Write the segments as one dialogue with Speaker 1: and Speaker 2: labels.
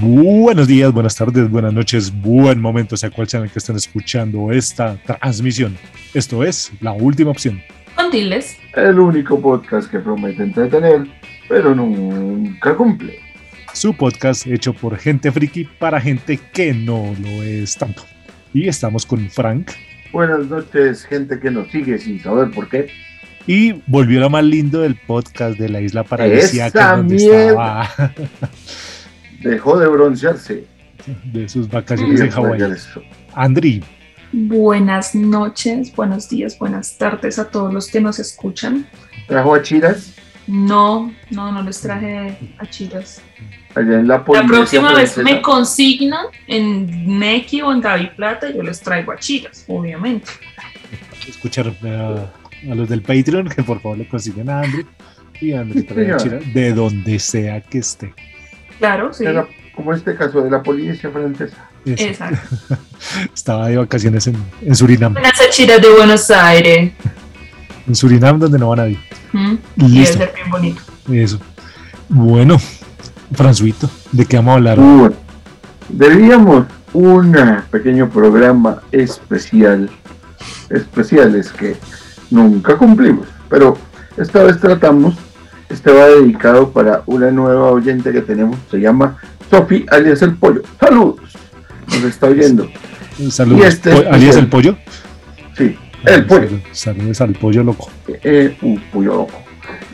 Speaker 1: Buenos días, buenas tardes, buenas noches, buen momento, sea cual sea el que estén escuchando esta transmisión. Esto es La Última Opción.
Speaker 2: Contiles.
Speaker 3: El único podcast que promete entretener, pero nunca cumple.
Speaker 1: Su podcast hecho por gente friki para gente que no lo es tanto. Y estamos con Frank.
Speaker 3: Buenas noches, gente que nos sigue sin saber por qué.
Speaker 1: Y volvió lo más lindo del podcast de la isla paradisíaca donde estaba
Speaker 3: Dejó de broncearse.
Speaker 1: de sus vacaciones en Hawái. Andri,
Speaker 2: Buenas noches, buenos días, buenas tardes a todos los que nos escuchan.
Speaker 3: Trajo a Chiras
Speaker 2: No, no, no les traje a chiras.
Speaker 3: allá en la
Speaker 2: La próxima vez me consignan en Neki o en Gaby Plata yo les traigo a chiras, obviamente.
Speaker 1: escuchar eh, a los del Patreon que por favor le consiguen a Andri. Y Andri trae a de donde sea que esté.
Speaker 2: Claro, sí.
Speaker 3: Era como este caso de la Polinesia Francesa.
Speaker 2: Exacto.
Speaker 1: Estaba de vacaciones en, en Surinam.
Speaker 2: Buenas a chiras de Buenos Aires.
Speaker 1: En Surinam donde no van a ir.
Speaker 2: ¿Mm? Y debe ser bien bonito.
Speaker 1: Eso. Bueno, Franzuito, ¿de qué vamos a hablar?
Speaker 3: Bueno, debíamos un pequeño programa especial. Especiales que nunca cumplimos. Pero esta vez tratamos. Este va dedicado para una nueva oyente que tenemos. Se llama Sofi alias el Pollo. Saludos. Nos está oyendo.
Speaker 1: Saludos.
Speaker 3: este es
Speaker 1: ¿Alias
Speaker 3: el-
Speaker 1: pollo?
Speaker 3: Sí, el pollo.
Speaker 1: Salud- Saludos al pollo loco.
Speaker 3: eh, un pollo loco.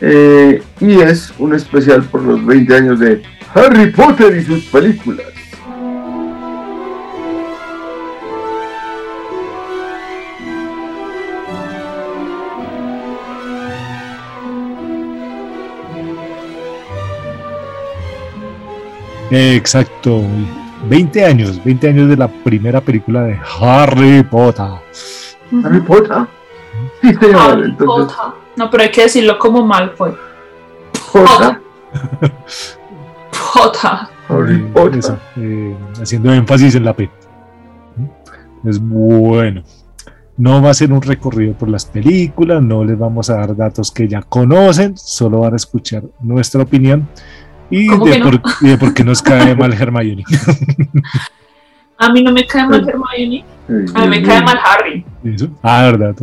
Speaker 3: Eh, y es un especial por los 20 años de Harry Potter y sus películas.
Speaker 1: Exacto. 20 años, 20 años de la primera película de Harry Potter.
Speaker 3: Harry Potter. Sí, señor.
Speaker 2: Harry
Speaker 3: Entonces,
Speaker 2: Potter. No, pero hay que decirlo como mal fue.
Speaker 3: Potter.
Speaker 2: Potter.
Speaker 3: Harry
Speaker 1: Eh,
Speaker 3: Potter.
Speaker 1: eso, eh, haciendo énfasis en la P. Es bueno. No va a ser un recorrido por las películas, no les vamos a dar datos que ya conocen, solo van a escuchar nuestra opinión y,
Speaker 2: ¿Cómo
Speaker 1: de
Speaker 2: no?
Speaker 1: por, y de por qué nos cae mal Hermione.
Speaker 2: A mí no me cae mal Hermione, a mí me cae mal Harry.
Speaker 1: Eso. Ah, verdad.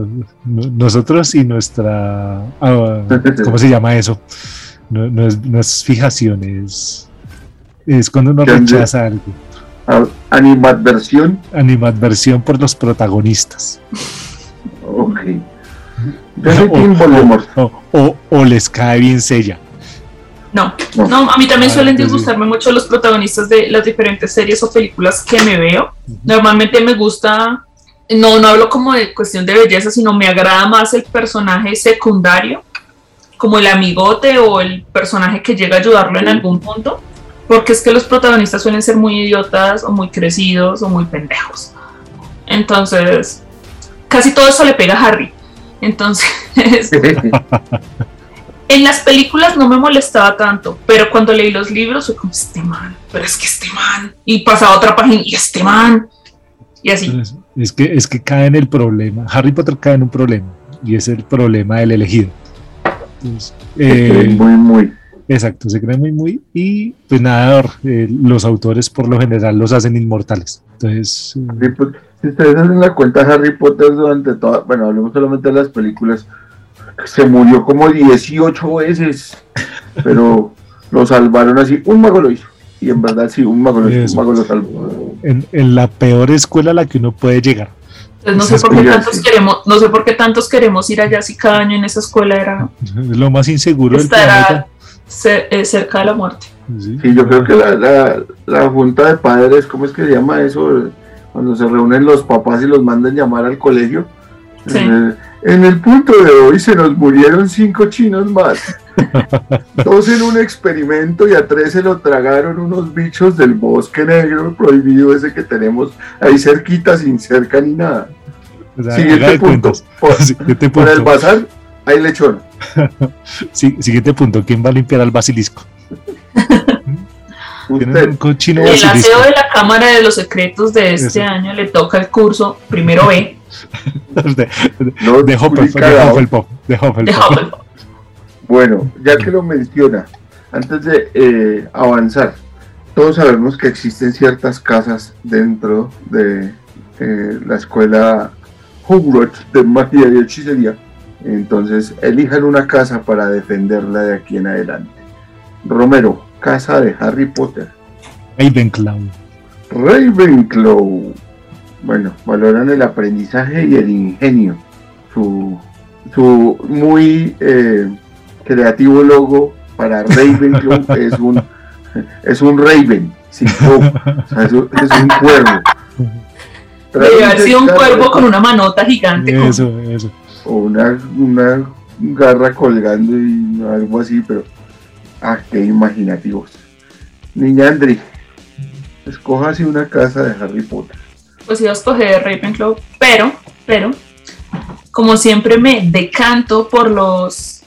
Speaker 1: Nosotros y nuestra. ah, ¿Cómo se llama eso? No, no es, no es fijación, es, es cuando uno rechaza algo.
Speaker 3: Animadversión.
Speaker 1: Animadversión por los protagonistas.
Speaker 3: Ok. Voldemort.
Speaker 1: O, o- o les cae bien Sella.
Speaker 2: No,
Speaker 3: No.
Speaker 2: a mí también
Speaker 1: Ah,
Speaker 2: suelen
Speaker 1: sí.
Speaker 2: disgustarme mucho los protagonistas de las diferentes series o películas que me veo. Normalmente me gusta, no, no hablo como de cuestión de belleza, sino me agrada más el personaje secundario, como el amigote o el personaje que llega a ayudarlo en algún punto, porque es que los protagonistas suelen ser muy idiotas o muy crecidos o muy pendejos. Entonces, casi todo eso le pega a Harry. Entonces, En las películas no me molestaba tanto, pero cuando leí los libros fue como este man, pero es que este man, y pasaba a otra página y este man, y así.
Speaker 1: Entonces, es, que, es que cae en el problema. Harry Potter cae en un problema y es el problema del elegido. Entonces, eh,
Speaker 3: muy, muy.
Speaker 1: Exacto, se cree muy, muy. Y pues nada, eh, los autores por lo general los hacen inmortales. Entonces, eh,
Speaker 3: Harry Potter. Si ustedes hacen la cuenta, Harry Potter durante toda. Bueno, hablemos solamente de las películas. Se murió como 18 veces. Pero lo salvaron así. Un mago lo hizo. Y en verdad, sí, un mago lo hizo.
Speaker 1: Eso.
Speaker 3: Un mago lo salvó.
Speaker 1: en, en la peor escuela a la que uno puede llegar.
Speaker 2: Entonces no sé por qué tantos
Speaker 3: sí.
Speaker 2: queremos, no sé por qué tantos queremos ir allá si cada año en esa escuela era
Speaker 1: Es lo más inseguro del planeta.
Speaker 2: eh, cerca de la muerte.
Speaker 1: Sí.
Speaker 3: Sí, yo creo que la, la, la junta de padres, ¿cómo es que se llama eso? Cuando se reúnen los papás y los mandan llamar al colegio.
Speaker 2: Sí.
Speaker 3: El, en el punto de hoy se nos murieron cinco chinos más. Dos en un experimento y a tres se lo tragaron unos bichos del bosque negro prohibido ese que tenemos ahí cerquita, sin cerca ni nada.
Speaker 1: O sea,
Speaker 3: Siguiente punto. Por,
Speaker 1: Siguiente
Speaker 3: el bazar hay lechón.
Speaker 1: Sí, siguiente punto. ¿Quién va a limpiar al basilisco?
Speaker 3: Usted.
Speaker 1: un cochino
Speaker 2: El
Speaker 1: basilisco.
Speaker 2: aseo de la Cámara de los Secretos de este
Speaker 1: Eso.
Speaker 2: año le toca el curso primero B
Speaker 1: de,
Speaker 3: no
Speaker 1: de Hufflepuff, de
Speaker 3: publicado.
Speaker 1: Hufflepuff, de Hufflepuff.
Speaker 2: de Hufflepuff.
Speaker 3: Bueno, ya que lo menciona, antes de eh, avanzar, todos sabemos que existen ciertas casas dentro de eh, la escuela Hogwarts de magia y hechicería. Entonces, elijan una casa para defenderla de aquí en adelante. Romero, casa de Harry Potter.
Speaker 1: Ravenclaw.
Speaker 3: Ravenclaw. Bueno, valoran el aprendizaje y el ingenio. Su, su muy eh, creativo logo para Ravenclaw es un es un Raven, sin es, un, cuervo.
Speaker 2: Debe haber sido un cuervo con una manota gigante.
Speaker 1: Eso, eso.
Speaker 3: O una, una garra colgando y algo así, pero. Ah, qué imaginativos. Niña Andri, escoja así una casa de Harry Potter.
Speaker 2: Pues iba a escoger Ravenclaw, pero, pero, como siempre me decanto por los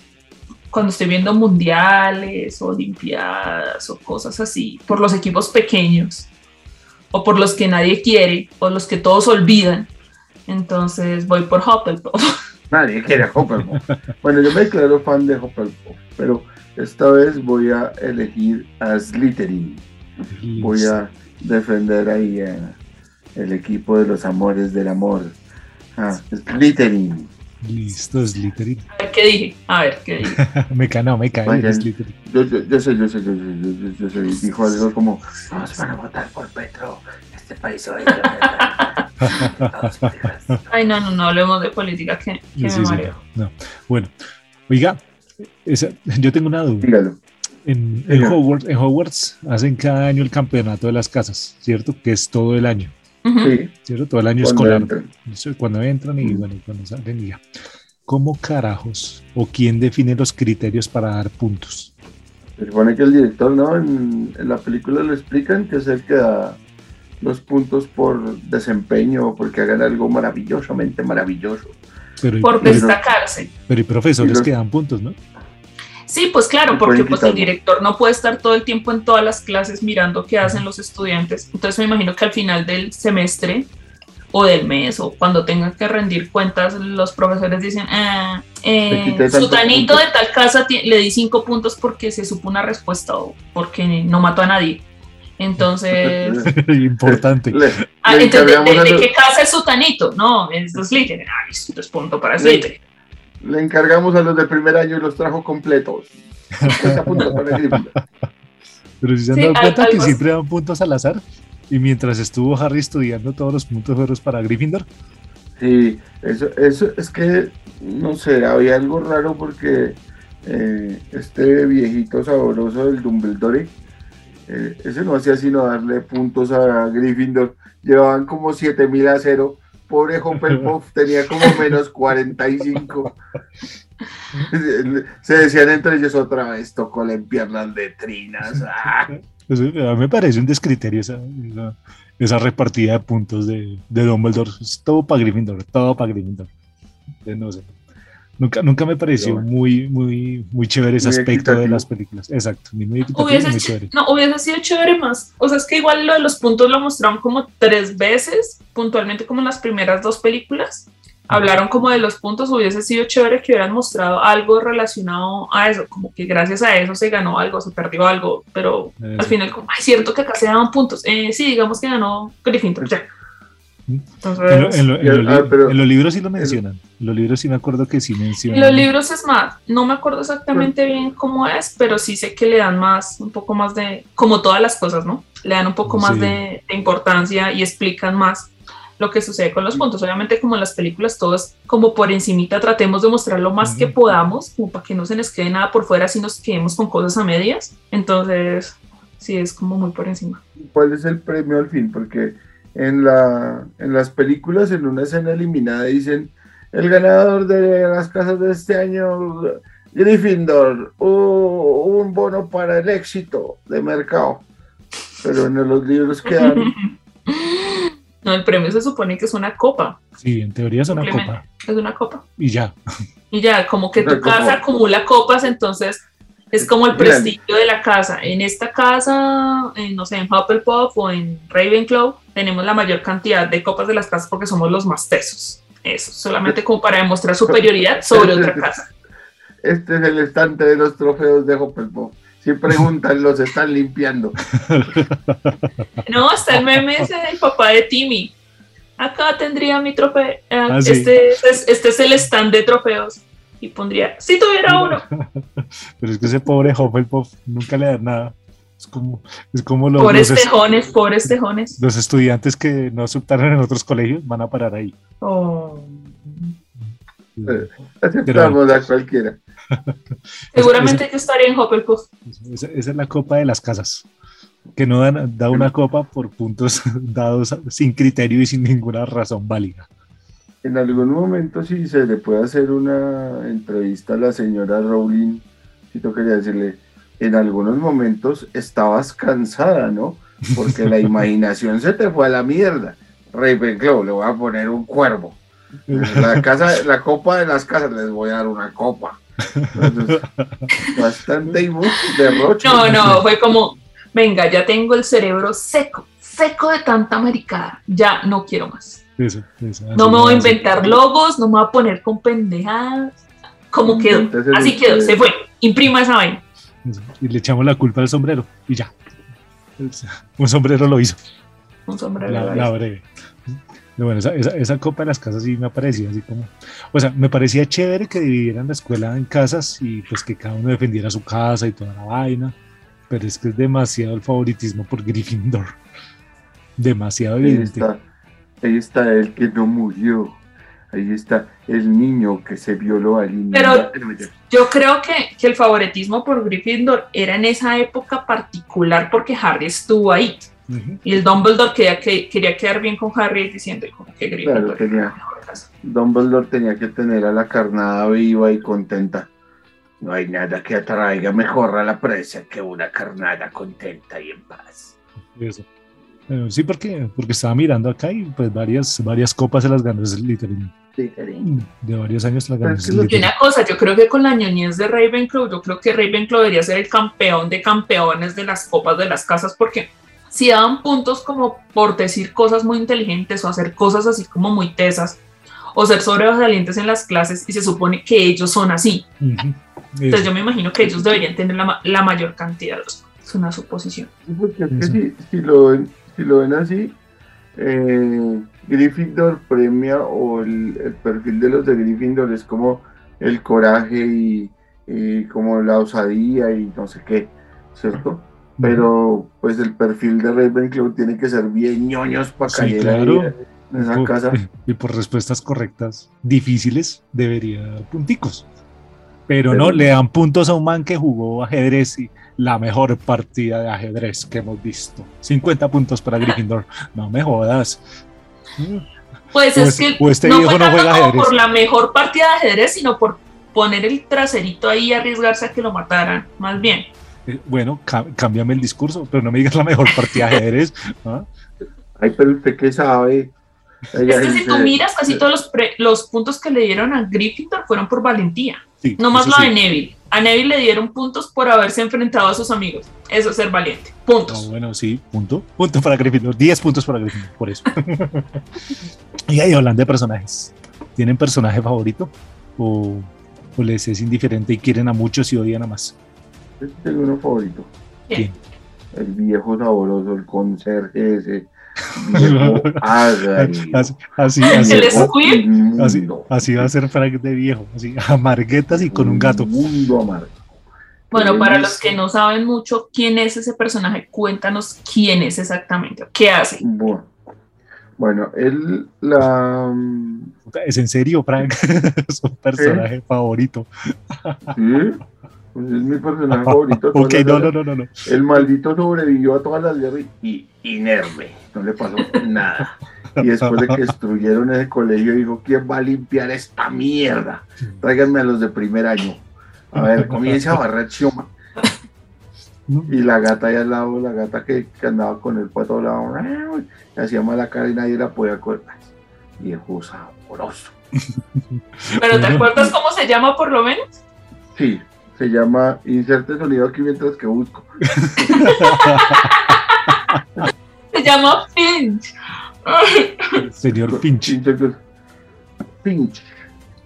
Speaker 2: cuando estoy viendo mundiales o olimpiadas o cosas así, por los equipos pequeños o por los que nadie quiere o los que todos olvidan. Entonces voy por Hufflepuff.
Speaker 3: Nadie quiere Hufflepuff. bueno, yo me declaro fan de Hufflepuff, pero esta vez voy a elegir a Slytherin. Voy a defender ahí el equipo de los amores del amor. Ah, Slytherin.
Speaker 1: Listo, Slytherin.
Speaker 2: A ver, ¿qué dije? A ver, ¿qué dije?
Speaker 1: me cae, me cae.
Speaker 3: Yo, yo, yo, sé, yo sé, yo sé, yo, yo, sé. Dijo algo como, vamos van a votar por Petro, este país hoy.
Speaker 2: Ay, no, no, no hablemos de política, que, que me mareo.
Speaker 1: no. Bueno, oiga, esa, yo tengo una duda.
Speaker 3: Dígalo.
Speaker 1: En, en, Hogwarts, en Hogwarts hacen cada año el campeonato de las casas, ¿cierto? Que es todo el año.
Speaker 3: Sí.
Speaker 1: ¿Cierto? Todo el año escolar. Cuando entran y bueno, cuando salen y ya. ¿Cómo carajos o quién define los criterios para dar puntos?
Speaker 3: Se supone que el director, ¿no? En, la película lo explican que es el que da los puntos por desempeño o porque hagan algo maravillosamente maravilloso.
Speaker 2: por destacarse.
Speaker 1: Pero hay profesores que dan puntos, ¿no?
Speaker 2: Sí, pues claro, porque pues el director no puede estar todo el tiempo en todas las clases mirando qué hacen los estudiantes. Entonces me imagino que al final del semestre o del mes o cuando tengan que rendir cuentas, los profesores dicen, ah, eh, Sutanito de tal casa le di cinco puntos porque se supo una respuesta o porque no mató a nadie. Entonces.
Speaker 1: Importante.
Speaker 2: Ah, ¿de, qué casa es Sutanito? No, es Slytherin. Ah, es punto para Slytherin.
Speaker 3: Le encargamos a los de primer año y los trajo completos.
Speaker 1: Pero si se han dado cuenta que siempre dan puntos al azar. Y mientras estuvo Harry estudiando todos los puntos fueron para Gryffindor.
Speaker 3: Sí, eso, eso es que, no sé, había algo raro porque eh, este viejito sabroso del Dumbledore, eh, ese no hacía sino darle puntos a Gryffindor. Llevaban como 7000 a cero Pobre Hufflepuff tenía como menos 45. Se decían entre ellos otra vez, tocó limpiar las letrinas. Ah.
Speaker 1: A mí me parece un descriterio esa, esa, repartida de puntos de, de Dumbledore. Es todo para Gryffindor, todo para Gryffindor. No sé. Nunca, nunca me pareció muy, muy, muy chévere ese aspecto de las películas. Exacto, ni muy
Speaker 2: hubiese, muy chévere. No, hubiese sido chévere más. O sea, es que igual lo de los puntos lo mostraron como tres veces, puntualmente como en las primeras dos películas. Hablaron como de los puntos, hubiese sido chévere que hubieran mostrado algo relacionado a eso, como que gracias a eso se ganó algo, se perdió algo, pero al final, como, ay, cierto que acá se daban puntos. Eh, sí, digamos que ganó Gryffindor, ya
Speaker 1: en, los libros sí lo mencionan. En los libros sí me acuerdo que sí mencionan.
Speaker 2: En los libros es más, no me acuerdo exactamente bien cómo es, pero sí sé que le dan más, un poco más de, como todas las cosas, ¿no? Le dan un poco más de, importancia y explican más lo que sucede con los puntos. Obviamente como en las películas todo es como por encimita, tratemos de mostrar lo más que podamos, como para que no se nos quede nada por fuera si nos quedemos con cosas a medias. Entonces, sí, es como muy por encima.
Speaker 3: ¿Cuál es el premio al fin? Porque en, la, en las películas, en una escena eliminada, dicen, el ganador de las casas de este año, Gryffindor, un bono para el éxito de mercado. Pero en los libros quedan...
Speaker 2: No, el premio se supone que es una copa.
Speaker 1: Sí, en teoría es una copa.
Speaker 2: Es una copa.
Speaker 1: Y ya.
Speaker 2: Y ya, como que tu casa acumula copas, entonces es como el prestigio de la casa. En esta casa, no sé, en Hufflepuff o en Ravenclaw, tenemos la mayor cantidad de copas de las casas porque somos los más tesos. Eso, solamente como para demostrar superioridad sobre otra casa.
Speaker 3: este es el estante de los trofeos de Hufflepuff. Si preguntan, los están limpiando.
Speaker 2: No, hasta el meme ese del papá de Timmy. Acá tendría mi trofeo. eh,
Speaker 1: Ah, sí.
Speaker 2: este, este es, este es el stand de trofeos. Y pondría, si tuviera uno.
Speaker 1: Pero es que ese pobre Hufflepuff nunca le da nada. Es como, es como los,
Speaker 2: Pobres
Speaker 1: los, es-
Speaker 2: tejones, pobres tejones.
Speaker 1: los estudiantes que no aceptaron en otros colegios van a parar ahí.
Speaker 2: Oh.
Speaker 3: Eh, Aceptamos a cualquiera.
Speaker 2: Seguramente yo estaría en Hufflepuff.
Speaker 1: Esa, esa es la copa de las casas. Que no dan, da una copa por puntos dados sin criterio y sin ninguna razón válida.
Speaker 3: En algún momento, si se le puede hacer una entrevista a la señora Rowling, si tú quería decirle, en algunos momentos estabas cansada, ¿no? Porque la imaginación se te fue a la mierda. Ravenclaw, le voy a poner un cuervo. La, casa, la copa de las casas les voy a dar una copa. Entonces, bastante derroche.
Speaker 2: No, no, fue como, venga, ya tengo el cerebro seco, seco de tanta maricada. Ya no quiero más.
Speaker 1: Eso, eso,
Speaker 2: No me voy a inventar logos, no me voy a poner con pendejadas. Como quedó.
Speaker 3: Entonces,
Speaker 2: Así quedó, se fue. Imprima esa vaina.
Speaker 1: Eso. Y le echamos la culpa al sombrero y ya. Un sombrero lo hizo,
Speaker 2: Un sombrero.
Speaker 1: la, breve. Pero bueno, esa, esa, esa copa de las casas sí me parecía así como. O sea, me parecía chévere que dividieran la escuela en casas y pues que cada uno defendiera su casa y toda la vaina. Pero es que es demasiado el favoritismo por Gryffindor. Demasiado evidente.
Speaker 3: Ahí está el que no murió. Ahí está el niño que se violó al
Speaker 2: Pero- Yo creo que, que el favoritismo por Gryffindor era en esa época particular porque Harry estuvo ahí. Y el Dumbledore quería, que, quería quedar bien con Harry diciendo como que Gryffindor
Speaker 3: Claro, tenía. Dumbledore tenía que tener a la carnada viva y contenta. No hay nada que atraiga mejor a la presa que una carnada contenta y en paz.
Speaker 1: Eso. Eh, sí, porque, porque estaba mirando acá y pues varias, varias copas se las ganó
Speaker 3: cariño.
Speaker 1: De varios años las ganó
Speaker 2: Y una cosa, yo creo que con la ñoñez de Ravenclaw, yo creo que Ravenclaw debería ser el campeón de campeones de las copas de las casas porque si daban puntos como por decir cosas muy inteligentes o hacer cosas así como muy tesas o ser sobresalientes en las clases y se supone que ellos son así. Entonces
Speaker 1: Eso.
Speaker 2: yo me imagino que ellos deberían tener la, la mayor cantidad de los puntos. Es una suposición.
Speaker 3: Sí, porque es que
Speaker 1: Eso.
Speaker 3: si, si lo ven, si lo ven así, eh, Gryffindor premia o el, el perfil de los de Gryffindor es como el coraje y, y como la osadía y no sé qué, ¿cierto? Pero pues el perfil de Ravenclaw tiene que ser bien ñoños para
Speaker 1: Sí,
Speaker 3: caer
Speaker 1: claro.
Speaker 3: ahí en esa
Speaker 1: Por-
Speaker 3: casa.
Speaker 1: Y por respuestas correctas, difíciles, debería dar punticos. Pero,
Speaker 3: Pero-
Speaker 1: no, le dan puntos a un man que jugó ajedrez y la mejor partida de ajedrez que hemos visto. 50 puntos para Gryffindor. No me jodas.
Speaker 2: Pues es
Speaker 1: este-
Speaker 2: que
Speaker 1: este
Speaker 2: no fue
Speaker 1: no
Speaker 2: tanto
Speaker 1: juega
Speaker 2: como
Speaker 1: ajedrez.
Speaker 2: por la mejor partida de ajedrez, sino por poner el traserito ahí y arriesgarse a que lo mataran, más bien.
Speaker 1: Eh, Bueno, cámbiame el discurso, pero no me digas la mejor partida de ajedrez. ¿ah?
Speaker 3: Ay, pero usted qué sabe. Ella
Speaker 2: Es que si tú miras, casi todos los, pre- los puntos que le dieron a Gryffindor fueron por valentía.
Speaker 1: Sí,
Speaker 2: No más lo
Speaker 1: sí.
Speaker 2: de Neville. A Neville le dieron puntos por haberse enfrentado a sus amigos. Eso es ser valiente. Puntos.
Speaker 1: No, bueno, sí, punto. Punto para Gryffindor. 10 puntos para Gryffindor, por eso. y ahí hablando de personajes. ¿Tienen personaje favorito? ¿O, o les es indiferente y quieren a muchos y odian a más?
Speaker 3: Yo tengo uno favorito.
Speaker 1: ¿Quién?
Speaker 3: El viejo saboroso, el conserje ese.
Speaker 1: Así, así,
Speaker 2: ¿El
Speaker 3: inmundo,
Speaker 1: así, así va a ser Frank de viejo. Así, amarguetas y con un gato.
Speaker 3: Amargo.
Speaker 2: Bueno, para
Speaker 3: Es-
Speaker 2: los que no saben mucho quién es ese personaje, cuéntanos quién es exactamente. ¿Qué hace?
Speaker 3: Bueno, bueno, él la.
Speaker 1: ¿Es en serio, Frank? es un personaje favorito.
Speaker 3: Sí, pues es mi personaje favorito. de todas
Speaker 1: Ok, no, no, no, no. no.
Speaker 3: El maldito sobrevivió a todas las guerras y inerme, no le pasó nada. Y después de que destruyeron ese colegio, dijo: ¿Quién va a limpiar esta mierda? Tráiganme a los de primer año. A ver, comienza a barrer Xioma. Y la gata ahí al lado, la gata que, que andaba con el pato al lado, le hacía mala cara y nadie la podía acordar. Viejo sabroso.
Speaker 2: ¿Pero te acuerdas cómo se llama por lo menos?
Speaker 3: Sí, se llama Inserte sonido aquí mientras que busco.
Speaker 2: Se llama Finch.
Speaker 1: Señor Pinch.
Speaker 3: Pinch. Pinch.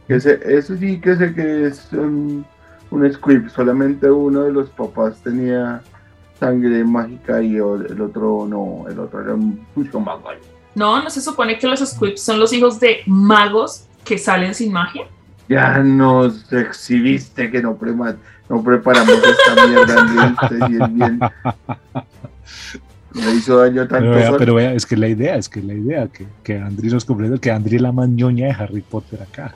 Speaker 3: Que se- eso sí que sé que es um, un squib, solamente uno de los papás tenía sangre mágica y el otro no, el otro era un mucho más
Speaker 2: No, no se supone que los squibs son los hijos de magos que salen sin magia.
Speaker 3: Ya nos exhibiste que no, no preparamos esta mierda el bien. Le hizo daño tanto.
Speaker 1: Pero vea, pero vea, es que la idea, es que la idea, que, que Andri nos comprende, que Andri es la mañoña de Harry Potter acá.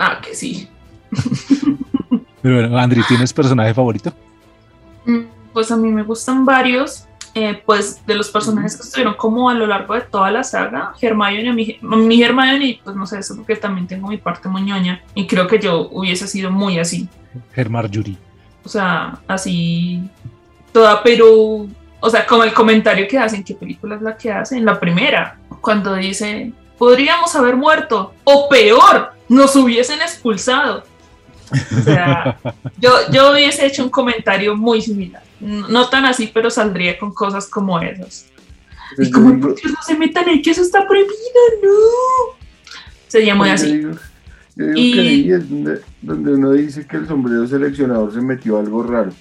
Speaker 2: Ah, que sí.
Speaker 1: Pero bueno, Andri, ¿tienes personaje favorito?
Speaker 2: Mm, pues a mí me gustan varios. Eh, pues de los personajes que estuvieron como a lo largo de toda la saga, Hermione, mi, mi Hermione, pues no sé, eso porque también tengo mi parte moñoña y creo que yo hubiese sido muy así.
Speaker 1: Hermar Yuri.
Speaker 2: O sea, así, toda, pero, o sea, como el comentario que hacen, ¿qué película es la que hacen? La primera, cuando dice, podríamos haber muerto, o peor, nos hubiesen expulsado. O sea, yo, yo hubiese hecho un comentario muy similar. No tan así, pero saldría con cosas como esas. Y como, no se metan ahí, que eso está prohibido, no. Sería muy así.
Speaker 3: Yo digo, que ahí es donde, donde, uno dice que el sombrero seleccionador se metió algo raro.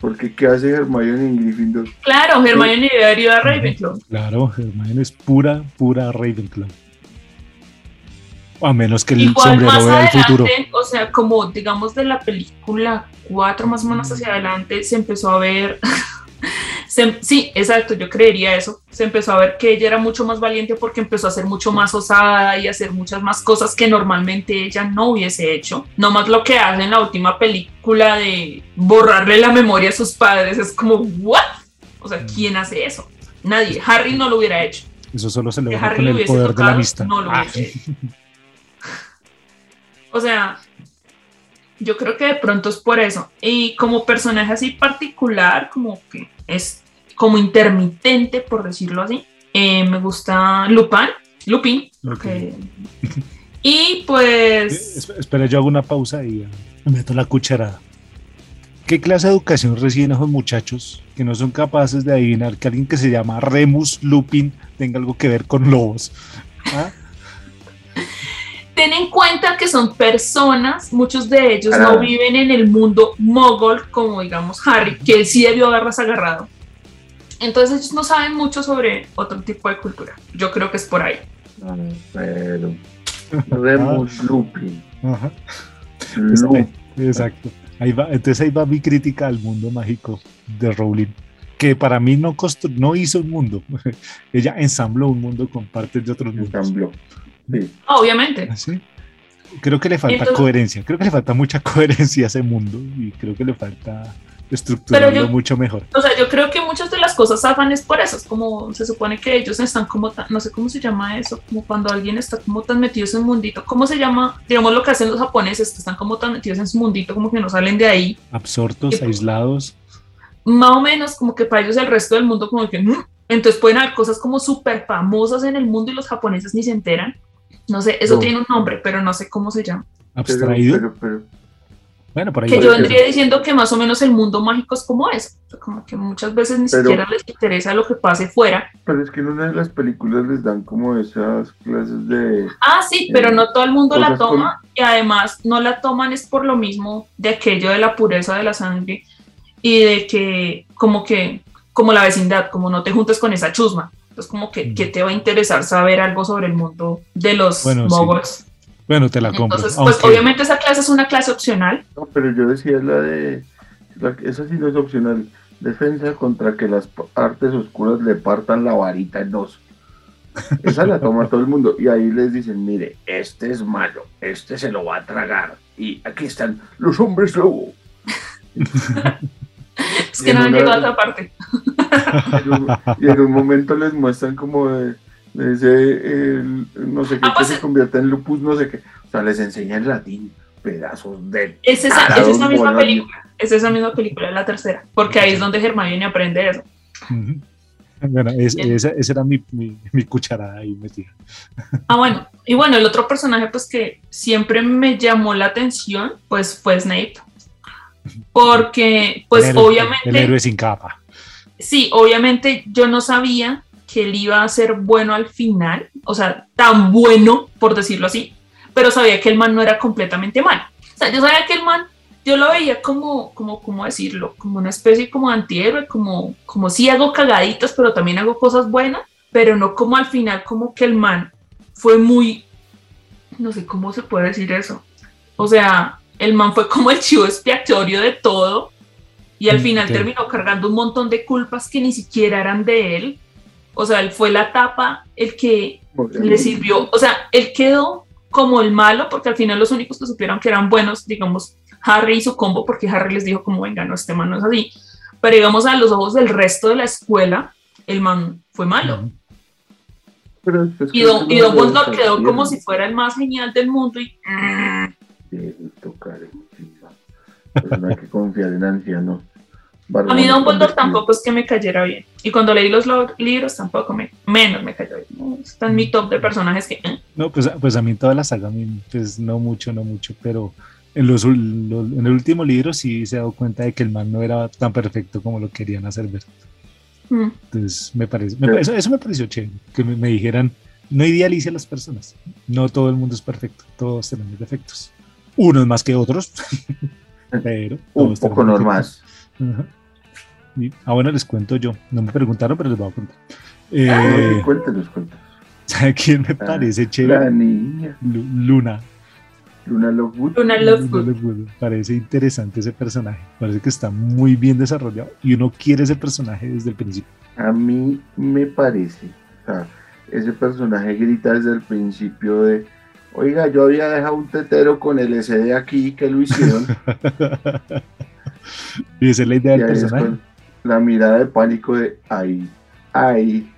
Speaker 3: Porque ¿qué hace Hermione en Gryffindor?
Speaker 2: Claro, Hermione debe ir a Ravenclaw.
Speaker 1: Claro, Hermione es pura, pura Ravenclaw. A menos que el sombrero vea el futuro.
Speaker 2: O sea, como digamos de la película 4 más o menos hacia adelante, se empezó a ver. sí, exacto, yo creería eso. Se empezó a ver que ella era mucho más valiente porque empezó a ser mucho más osada y hacer muchas más cosas que normalmente ella no hubiese hecho. No más lo que hace en la última película de borrarle la memoria a sus padres. Es como, ¿what? O sea, ¿quién hace eso? Nadie. Harry no lo hubiera hecho.
Speaker 1: Eso solo se logra con el poder de la vista.
Speaker 2: No lo hubiese ah. hecho. O sea, yo creo que de pronto es por eso. Y como personaje así particular, como que es como intermitente, por decirlo así, eh, me gusta Lupin. Lupin. y pues...
Speaker 1: Espera, yo hago una pausa y me meto la cucharada. ¿Qué clase de educación reciben esos muchachos que no son capaces de adivinar que alguien que se llama Remus Lupin tenga algo que ver con lobos? ¿Ah?
Speaker 2: Ten en cuenta que son personas, muchos de ellos no viven en el mundo mogol, como digamos Harry, que él sí debió haberlas agarrado. Entonces ellos no saben mucho sobre otro tipo de cultura. Yo creo que es por ahí.
Speaker 3: Pero vemos Lupin.
Speaker 1: Exacto. Ahí va, entonces ahí va mi crítica al mundo mágico de Rowling, que para mí no, no hizo un mundo, ella ensambló un mundo con partes de otros mundos.
Speaker 3: Ensambló.
Speaker 2: Obviamente.
Speaker 1: ¿Ah, creo que le falta coherencia, creo que le falta mucha coherencia a ese mundo y creo que le falta estructurarlo mucho mejor.
Speaker 2: O sea, yo creo que muchas de las cosas zafan es por eso, es como se supone que ellos están como tan, no sé cómo se llama eso, como cuando alguien está como tan metido en su mundito, ¿cómo se llama? Digamos lo que hacen los japoneses, que están como tan metidos en su mundito, como que no salen de ahí.
Speaker 1: Absortos, aislados.
Speaker 2: Más o menos como que para ellos el resto del mundo como que... Mm", entonces pueden haber cosas como súper famosas en el mundo y los japoneses ni se enteran. No sé, eso tiene un nombre, pero no sé cómo se llama.
Speaker 1: Abstraído.
Speaker 2: bueno, por ahí que yo vendría diciendo que más o menos el mundo mágico es como es. como que muchas veces ni siquiera les interesa lo que pase fuera.
Speaker 3: Pero es que en una de las películas les dan como esas clases de.
Speaker 2: Ah, sí, pero no todo el mundo la toma. Y además no la toman es por lo mismo de aquello de la pureza de la sangre y de que, como que, como la vecindad, como no te juntes con esa chusma. Entonces, como que, ¿qué te va a interesar saber algo sobre el mundo de los bueno,
Speaker 1: Bueno, te la compro.
Speaker 2: Entonces, pues obviamente esa clase es una clase opcional.
Speaker 3: No, pero yo decía la de... esa sí no es opcional. Defensa contra que las artes oscuras le partan la varita en dos. Esa la toma todo el mundo. Y ahí les dicen, mire, este es malo, este se lo va a tragar. Y aquí están los hombres lobo.
Speaker 2: es que no han llegado a esa parte.
Speaker 3: y en un momento les muestran como de, ese, no sé qué, ah, pues, se convierte en lupus, no sé qué. O sea, les enseña en latín pedazos de.
Speaker 2: Es esa, es esa misma película. Es esa misma película, la tercera. Porque ahí es donde Hermione aprende eso.
Speaker 1: Bueno, esa, era mi, mi, cucharada ahí metida.
Speaker 2: Ah, bueno. Y bueno, el otro personaje, pues que siempre me llamó la atención, pues fue Snape. Porque, pues obviamente.
Speaker 1: El héroe sin capa.
Speaker 2: Sí, obviamente yo no sabía que él iba a ser bueno al final, o sea, tan bueno, por decirlo así, pero sabía que el man no era completamente malo. O sea, yo sabía que el man yo lo veía como, como, ¿cómo decirlo? Como una especie como antihéroe, como, como sí hago cagaditos, pero también hago cosas buenas, pero no como al final, como que el man fue muy, no sé cómo se puede decir eso. O sea, el man fue como el chivo expiatorio de todo y al
Speaker 1: Mm,
Speaker 2: final terminó cargando un montón de culpas que ni siquiera eran de él. O sea, él fue la tapa, el que le sirvió, o sea, él quedó como el malo, porque al final los únicos que supieron que eran buenos, digamos, Harry y su combo, porque Harry les dijo como, venga, no, este man no es así, pero digamos a los ojos del resto de la escuela, el man fue malo.
Speaker 3: Pero
Speaker 2: Y Don,
Speaker 3: que
Speaker 2: y
Speaker 3: lo
Speaker 2: Don Dumbledore quedó como si fuera el más genial del mundo y...
Speaker 3: carencido. Pues no hay que confiar en ancianos.
Speaker 2: A mí Don Dumbledore tampoco es que me cayera bien. Y cuando leí los lo- libros tampoco me... Menos me cayó bien. No, Está en mi top de personajes que... eh.
Speaker 1: No, pues, pues a mí toda la saga, a mí, pues no mucho, no mucho, pero en, los, en el último libro sí se ha dado cuenta de que el man no era tan perfecto como lo querían hacer ver.
Speaker 2: Mm.
Speaker 1: Entonces, me parece, me- eso, eso me pareció chévere, que me, me dijeran, no idealice a las personas, no todo el mundo es perfecto, todos tenemos defectos, unos más que otros, pero
Speaker 3: Un poco normal.
Speaker 1: defectos. Ajá. Y- ah, bueno, les cuento yo, no me preguntaron, pero les voy a contar. Eh,
Speaker 3: Ah, Cuéntenos, cuéntenos.
Speaker 1: ¿Sabe quién me parece
Speaker 3: La
Speaker 1: chévere?
Speaker 3: niña,
Speaker 1: Lu- Luna.
Speaker 3: Luna Lovewood.
Speaker 2: Luna Lovegood.
Speaker 1: Lovegood. Parece interesante ese personaje. Parece que está muy bien desarrollado y uno quiere ese personaje desde el principio.
Speaker 3: A mí me parece, o sea, ese personaje grita desde el principio de, oiga, yo había dejado un tetero con el SD aquí que lo hicieron.
Speaker 1: y esa es la idea
Speaker 3: y
Speaker 1: del
Speaker 3: ahí
Speaker 1: personaje.
Speaker 3: la mirada de pánico de, ay, ay.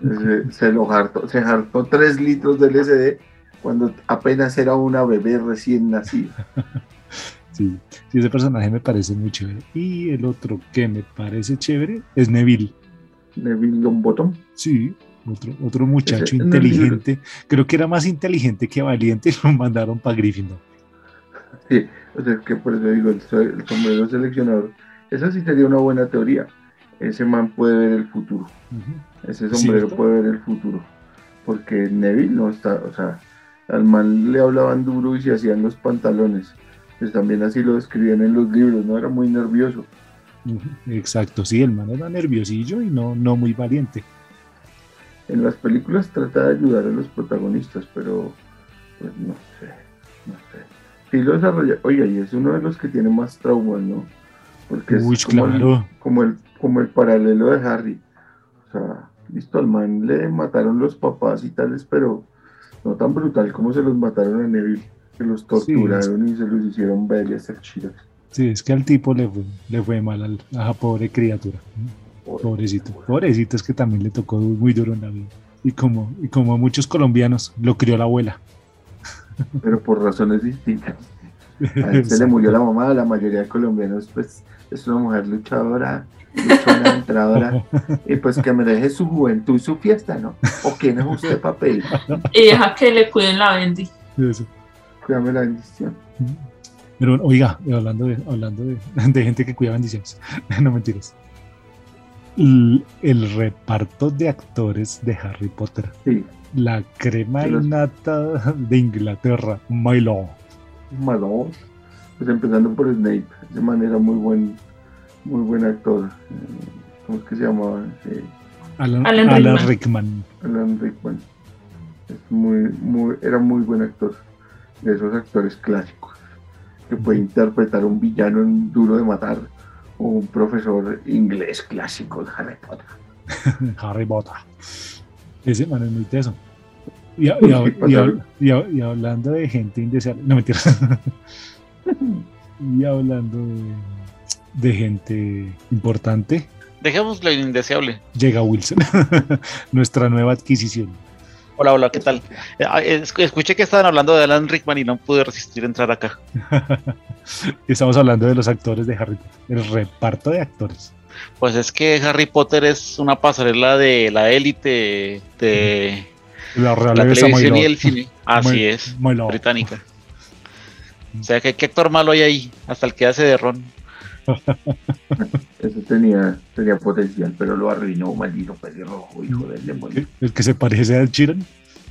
Speaker 3: Se, se lo hartó, se hartó tres litros del SD cuando apenas era una bebé recién nacida.
Speaker 1: Sí, sí, ese personaje me parece muy chévere. Y el otro que me parece chévere es Neville.
Speaker 3: Neville Longbottom.
Speaker 1: Sí, otro, otro muchacho
Speaker 3: Ese-
Speaker 1: inteligente. Creo que era más inteligente que valiente y lo mandaron para Gryffindor.
Speaker 3: Sí, o sea, que por eso digo, el, so- el sombrero seleccionador. Esa sí sería una buena teoría. Ese man puede ver el futuro. Ese sombrero
Speaker 1: ¿Cierto?
Speaker 3: puede ver el futuro. Porque Neville no está, o sea, al man le hablaban duro y se hacían los pantalones. Pues también así lo describían en los libros, ¿no? Era muy nervioso.
Speaker 1: Exacto, sí, el man era nerviosillo y no, no muy valiente.
Speaker 3: En las películas trata de ayudar a los protagonistas, pero pues no sé, no sé. Sí lo desarrolla, oiga, y es uno de los que tiene más traumas, ¿no? Porque es como, el,
Speaker 1: claro.
Speaker 3: como, el, como el paralelo de Harry. O sea, listo, al man le mataron los papás y tales, pero no tan brutal como se los mataron a Neville, que los torturaron y se los hicieron ver y hacer chidas.
Speaker 1: Sí, es que al tipo le fue, le fue mal al- a la pobre criatura. Pobrecito. Pobrecito, es que también le tocó muy duro en la vida. Y como, y como a muchos colombianos, lo crió la abuela.
Speaker 3: Pero por razones distintas. A él se le murió la mamá, a la mayoría de colombianos, pues es una mujer luchadora, luchona, entradora, y pues que me deje su juventud y su fiesta, ¿no? ¿O quién es usted para pedir?
Speaker 2: Y deja que le cuiden la.
Speaker 1: Eso.
Speaker 3: Cuídame la bendición.
Speaker 1: Pero oiga, hablando de, hablando de, de gente que cuida bendiciones, no mentiras. El, el reparto de actores de Harry Potter,
Speaker 3: Sí,
Speaker 1: la crema
Speaker 3: De los-
Speaker 1: innata de Inglaterra, Milo.
Speaker 3: malo. Pues empezando por Snape, de manera muy buen, muy buen actor. ¿Cómo es que se llamaba?
Speaker 1: Alan,
Speaker 2: Alan
Speaker 1: Alan
Speaker 2: Rickman.
Speaker 1: Rickman.
Speaker 3: Alan Rickman. Es muy, muy, era muy buen actor. De esos actores clásicos. Que puede interpretar un villano en duro de matar. Un profesor inglés clásico de Harry Potter.
Speaker 1: Harry Potter. Ese man es muy teso. Y, hablando de gente indeseable, no mentira. y hablando de, de gente importante,
Speaker 4: Dejemos lo indeseable.
Speaker 1: llega Wilson, nuestra nueva adquisición.
Speaker 4: Hola, hola, ¿qué tal? Eh, ah, es- Escuché que estaban hablando de Alan Rickman y no pude resistir a entrar acá.
Speaker 1: Estamos hablando de los actores de Harry Potter, el reparto de actores.
Speaker 4: Pues es que Harry Potter es una pasarela de la élite de
Speaker 1: La
Speaker 4: la televisión y el cine. Así
Speaker 1: Muy-
Speaker 4: es,
Speaker 1: Mylord.
Speaker 4: británica. O sea, ¿qué, ¿qué actor malo hay ahí? Hasta el que hace de Ron.
Speaker 3: Eso tenía, tenía potencial, pero lo arruinó, maldito pelirrojo, hijo del demonio.
Speaker 1: El que se parece a Chiran.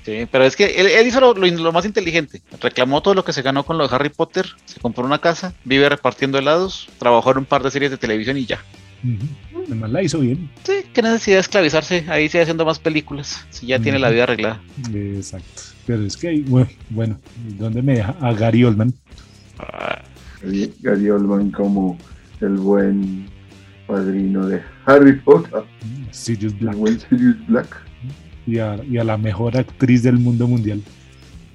Speaker 4: Sí, pero es que él, él hizo lo, lo- lo más inteligente. Reclamó todo lo que se ganó con lo de Harry Potter, se compró una casa, vive repartiendo helados, trabajó en un par de series de televisión y ya.
Speaker 1: Ujú. Además la hizo bien.
Speaker 4: Sí, qué necesidad de esclavisarse, ahí sigue haciendo más películas, si ya tiene la vida arreglada.
Speaker 1: Exacto. Pero es que bueno, bueno, ¿dónde me deja? A Gary Oldman.
Speaker 4: Ah,
Speaker 3: Gary Gary Oldman como el buen padrino de Harry Potter,
Speaker 1: Sirius
Speaker 3: el
Speaker 1: Black.
Speaker 3: buen Sirius Black.
Speaker 1: Y a, y a la mejor actriz del mundo mundial.